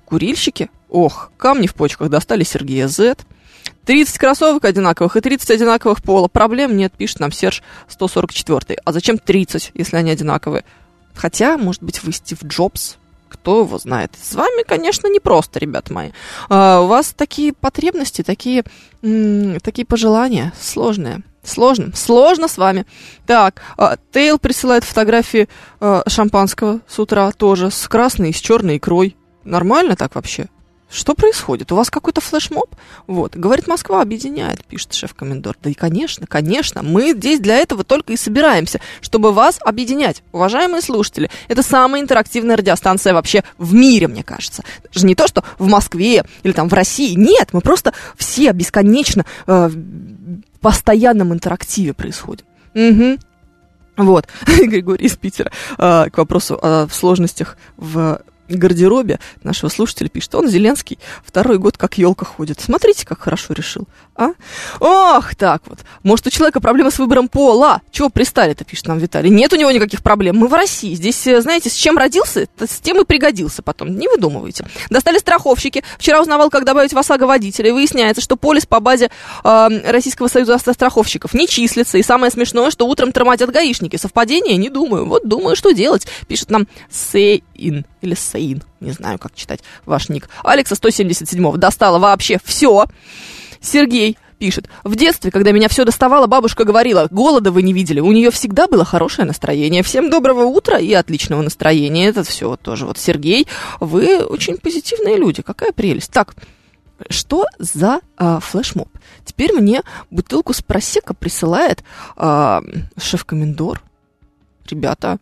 Курильщики? Ох, камни в почках достали Сергея Зет. 30 кроссовок одинаковых и 30 одинаковых пола. Проблем нет, пишет нам Серж 144. А зачем 30, если они одинаковые? Хотя, может быть, вы Стив Джобс, кто его знает. С вами, конечно, непросто, ребят мои. А, у вас такие потребности, такие, такие пожелания сложные. Сложно, сложно с вами. Так, а, Тейл присылает фотографии а, шампанского с утра тоже, с красной и с черной икрой. Нормально так вообще? Что происходит? У вас какой-то флешмоб? Вот. Говорит, Москва объединяет, пишет шеф-комендор. Да и, конечно, конечно, мы здесь для этого только и собираемся, чтобы вас объединять. Уважаемые слушатели, это самая интерактивная радиостанция вообще в мире, мне кажется. Даже не то, что в Москве или там в России. Нет, мы просто все бесконечно э, в постоянном интерактиве происходим. Угу. Вот, Григорий из Питера э, к вопросу о сложностях в гардеробе нашего слушателя пишет, он Зеленский второй год как елка ходит. Смотрите, как хорошо решил. А? Ох, так вот. Может, у человека проблемы с выбором пола? Чего пристали-то, пишет нам Виталий. Нет у него никаких проблем. Мы в России. Здесь, э, знаете, с чем родился, с тем и пригодился потом. Не выдумывайте. Достали страховщики. Вчера узнавал, как добавить в ОСАГО водителя. И выясняется, что полис по базе э, Российского союза страховщиков не числится. И самое смешное, что утром тормозят гаишники. Совпадение? Не думаю. Вот думаю, что делать. Пишет нам Сейн или Сейн. Не знаю, как читать ваш ник. Алекса 177-го. Достала вообще все. Сергей пишет. В детстве, когда меня все доставало, бабушка говорила, голода вы не видели. У нее всегда было хорошее настроение. Всем доброго утра и отличного настроения. Это все тоже вот Сергей. Вы очень позитивные люди. Какая прелесть. Так, что за а, флешмоб? Теперь мне бутылку с просека присылает а, шеф-комендор. Ребята,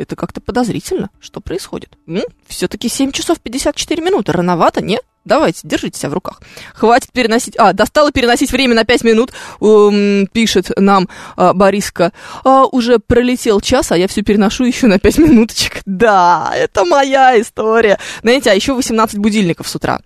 это как-то подозрительно. Что происходит? Все-таки 7 часов 54 минуты. Рановато, нет? Давайте, держите себя в руках. Хватит переносить... А, достало переносить время на 5 минут, эм, пишет нам а, Бориска. А, уже пролетел час, а я все переношу еще на 5 минуточек. Да, это моя история. Знаете, а еще 18 будильников с утра.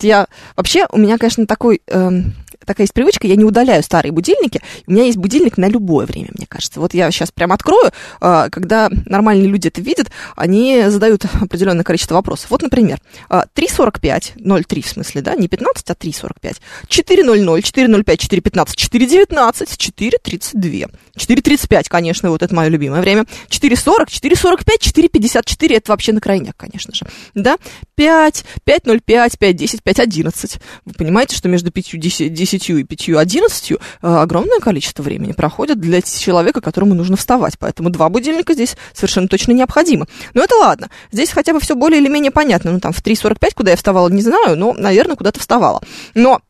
Я... Вообще, у меня, конечно, такой... эм, такая есть привычка, я не удаляю старые будильники, у меня есть будильник на любое время, мне кажется. Вот я сейчас прям открою, а, когда нормальные люди это видят, они задают определенное количество вопросов. Вот, например, а, 3.45, 0.3 в смысле, да, не 15, а 3.45, 4.00, 4.05, 4.15, 4.19, 4.32, 4.35, конечно, вот это мое любимое время, 4.40, 4.45, 4.54, это вообще на крайняк, конечно же, да, 5, 5.05, 5.10, 5.11. Вы понимаете, что между 5, 10, 9 и 5 11 огромное количество времени проходит для человека, которому нужно вставать. Поэтому два будильника здесь совершенно точно необходимо. Но это ладно. Здесь хотя бы все более или менее понятно. Ну, там в 3.45, куда я вставала, не знаю, но, наверное, куда-то вставала. Но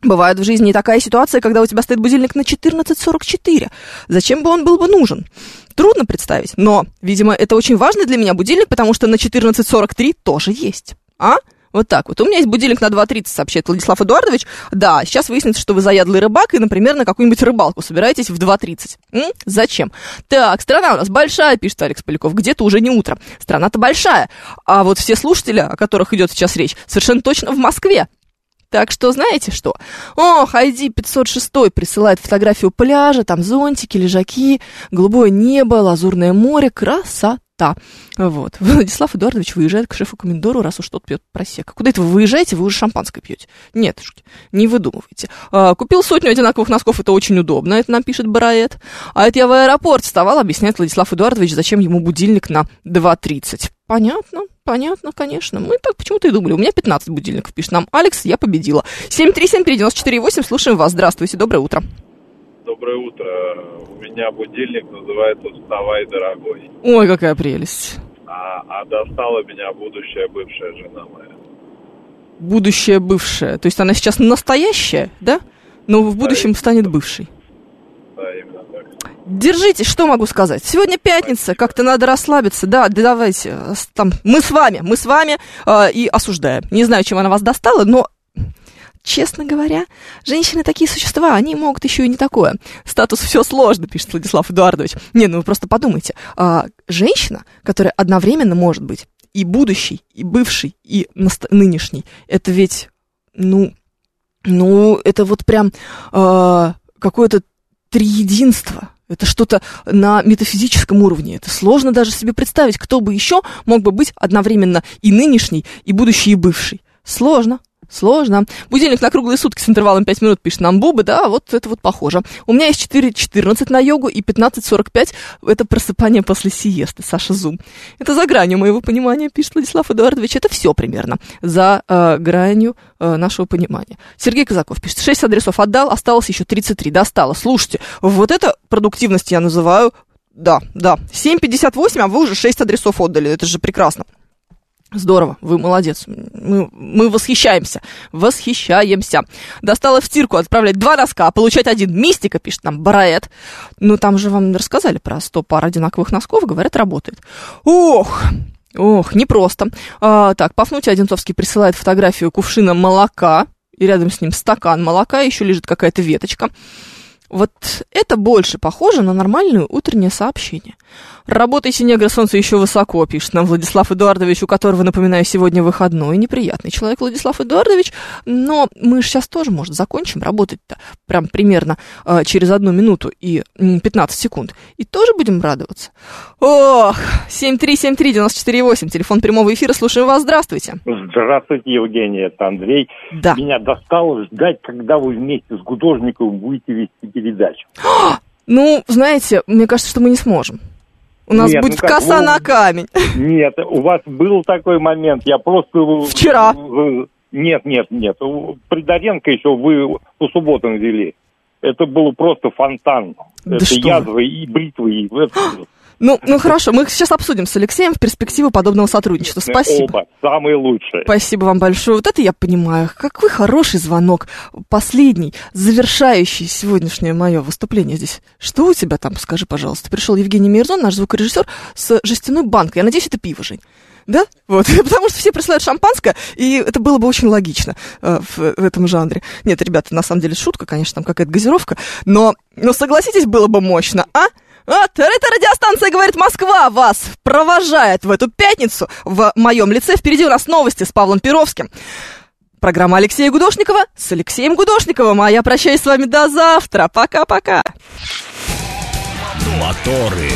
Бывает в жизни и такая ситуация, когда у тебя стоит будильник на 14.44. Зачем бы он был бы нужен? Трудно представить, но, видимо, это очень важный для меня будильник, потому что на 14.43 тоже есть. А? Вот так вот. У меня есть будильник на 2.30, сообщает Владислав Эдуардович. Да, сейчас выяснится, что вы заядлый рыбак и, например, на какую-нибудь рыбалку собираетесь в 2.30. М? Зачем? Так, страна у нас большая, пишет Алекс Поляков. Где-то уже не утро. Страна-то большая. А вот все слушатели, о которых идет сейчас речь, совершенно точно в Москве. Так что знаете что? Ох, ID 506 присылает фотографию пляжа, там зонтики, лежаки, голубое небо, лазурное море, красота. Вот. Владислав Эдуардович выезжает к шефу-комендору, раз уж тот пьет просека. Куда это вы выезжаете, вы уже шампанское пьете? Нет, не выдумывайте. А, купил сотню одинаковых носков, это очень удобно, это нам пишет Бараэт. А это я в аэропорт вставал, объясняет Владислав Эдуардович, зачем ему будильник на 2.30. Понятно, понятно, конечно. Мы так почему-то и думали. У меня 15 будильников, пишет нам Алекс, я победила. 7373948, слушаем вас. Здравствуйте, доброе утро. Доброе утро. У меня будильник называется «Вставай, дорогой». Ой, какая прелесть. А, а достала меня будущая бывшая жена моя. Будущая бывшая. То есть она сейчас настоящая, да? Но в будущем станет бывшей. Да, именно так. Держите, что могу сказать? Сегодня пятница, как-то надо расслабиться. Да, да давайте. э, Там, мы с вами, мы с вами э, и осуждаем. Не знаю, чем она вас достала, но Честно говоря, женщины такие существа, они могут еще и не такое. Статус все сложно, пишет Владислав Эдуардович. Не, ну вы просто подумайте. А, женщина, которая одновременно может быть и будущий, и бывший, и нынешний, это ведь, ну, ну, это вот прям а, какое-то триединство. Это что-то на метафизическом уровне. Это сложно даже себе представить, кто бы еще мог бы быть одновременно и нынешний, и будущий, и бывший. Сложно. Сложно. Будильник на круглые сутки с интервалом 5 минут пишет нам Буба, да, вот это вот похоже. У меня есть 4.14 на йогу и 15.45 это просыпание после сиесты, Саша Зум. Это за гранью моего понимания, пишет Владислав Эдуардович. Это все примерно за э, гранью э, нашего понимания. Сергей Казаков пишет, 6 адресов отдал, осталось еще 33, достало. Слушайте, вот это продуктивность я называю, да, да, 7.58, а вы уже 6 адресов отдали, это же прекрасно. Здорово, вы молодец. Мы, мы восхищаемся. Восхищаемся. Достала в стирку отправлять два носка, а получать один. Мистика, пишет нам Бараэт. Ну, там же вам рассказали про 100 пар одинаковых носков, говорят, работает. Ох, ох, непросто. А, так, Пафнутий Одинцовский присылает фотографию кувшина молока, и рядом с ним стакан молока, еще лежит какая-то веточка. Вот это больше похоже на нормальное утреннее сообщение. Работайте, негр, солнце еще высоко, пишет нам Владислав Эдуардович, у которого, напоминаю, сегодня выходной. Неприятный человек Владислав Эдуардович, но мы же сейчас тоже, может, закончим работать-то прям примерно э, через одну минуту и м, 15 секунд. И тоже будем радоваться. Ох, 7373948, телефон прямого эфира, слушаем вас, здравствуйте. Здравствуйте, Евгений, это Андрей. Да. Меня достало ждать, когда вы вместе с Гудожниковым будете вести передачу. Ну, знаете, мне кажется, что мы не сможем. У нас Нет, будет ну как, коса вы- на камень. Нет, у вас был такой момент, я просто... Вчера. Вы- Нет, нет, нет. У Придаренко еще вы по субботам вели. Это было просто фонтан. Да это что вы. язвы и бритвы. И... Ну, ну хорошо, мы сейчас обсудим с Алексеем в перспективу подобного сотрудничества. Спасибо. Оба самые лучшие. Спасибо вам большое. Вот это я понимаю. Какой хороший звонок. Последний, завершающий сегодняшнее мое выступление здесь. Что у тебя там, скажи, пожалуйста. Пришел Евгений Мирзон, наш звукорежиссер, с жестяной банкой. Я надеюсь, это пиво, Жень. Да? Вот. Потому что все присылают шампанское, и это было бы очень логично э, в, в этом жанре. Нет, ребята, на самом деле шутка, конечно, там какая-то газировка, но, но согласитесь, было бы мощно, а? Вот, это радиостанция «Говорит Москва» вас провожает в эту пятницу в моем лице. Впереди у нас новости с Павлом Перовским. Программа Алексея Гудошникова с Алексеем Гудошниковым. А я прощаюсь с вами до завтра. Пока-пока. Моторы.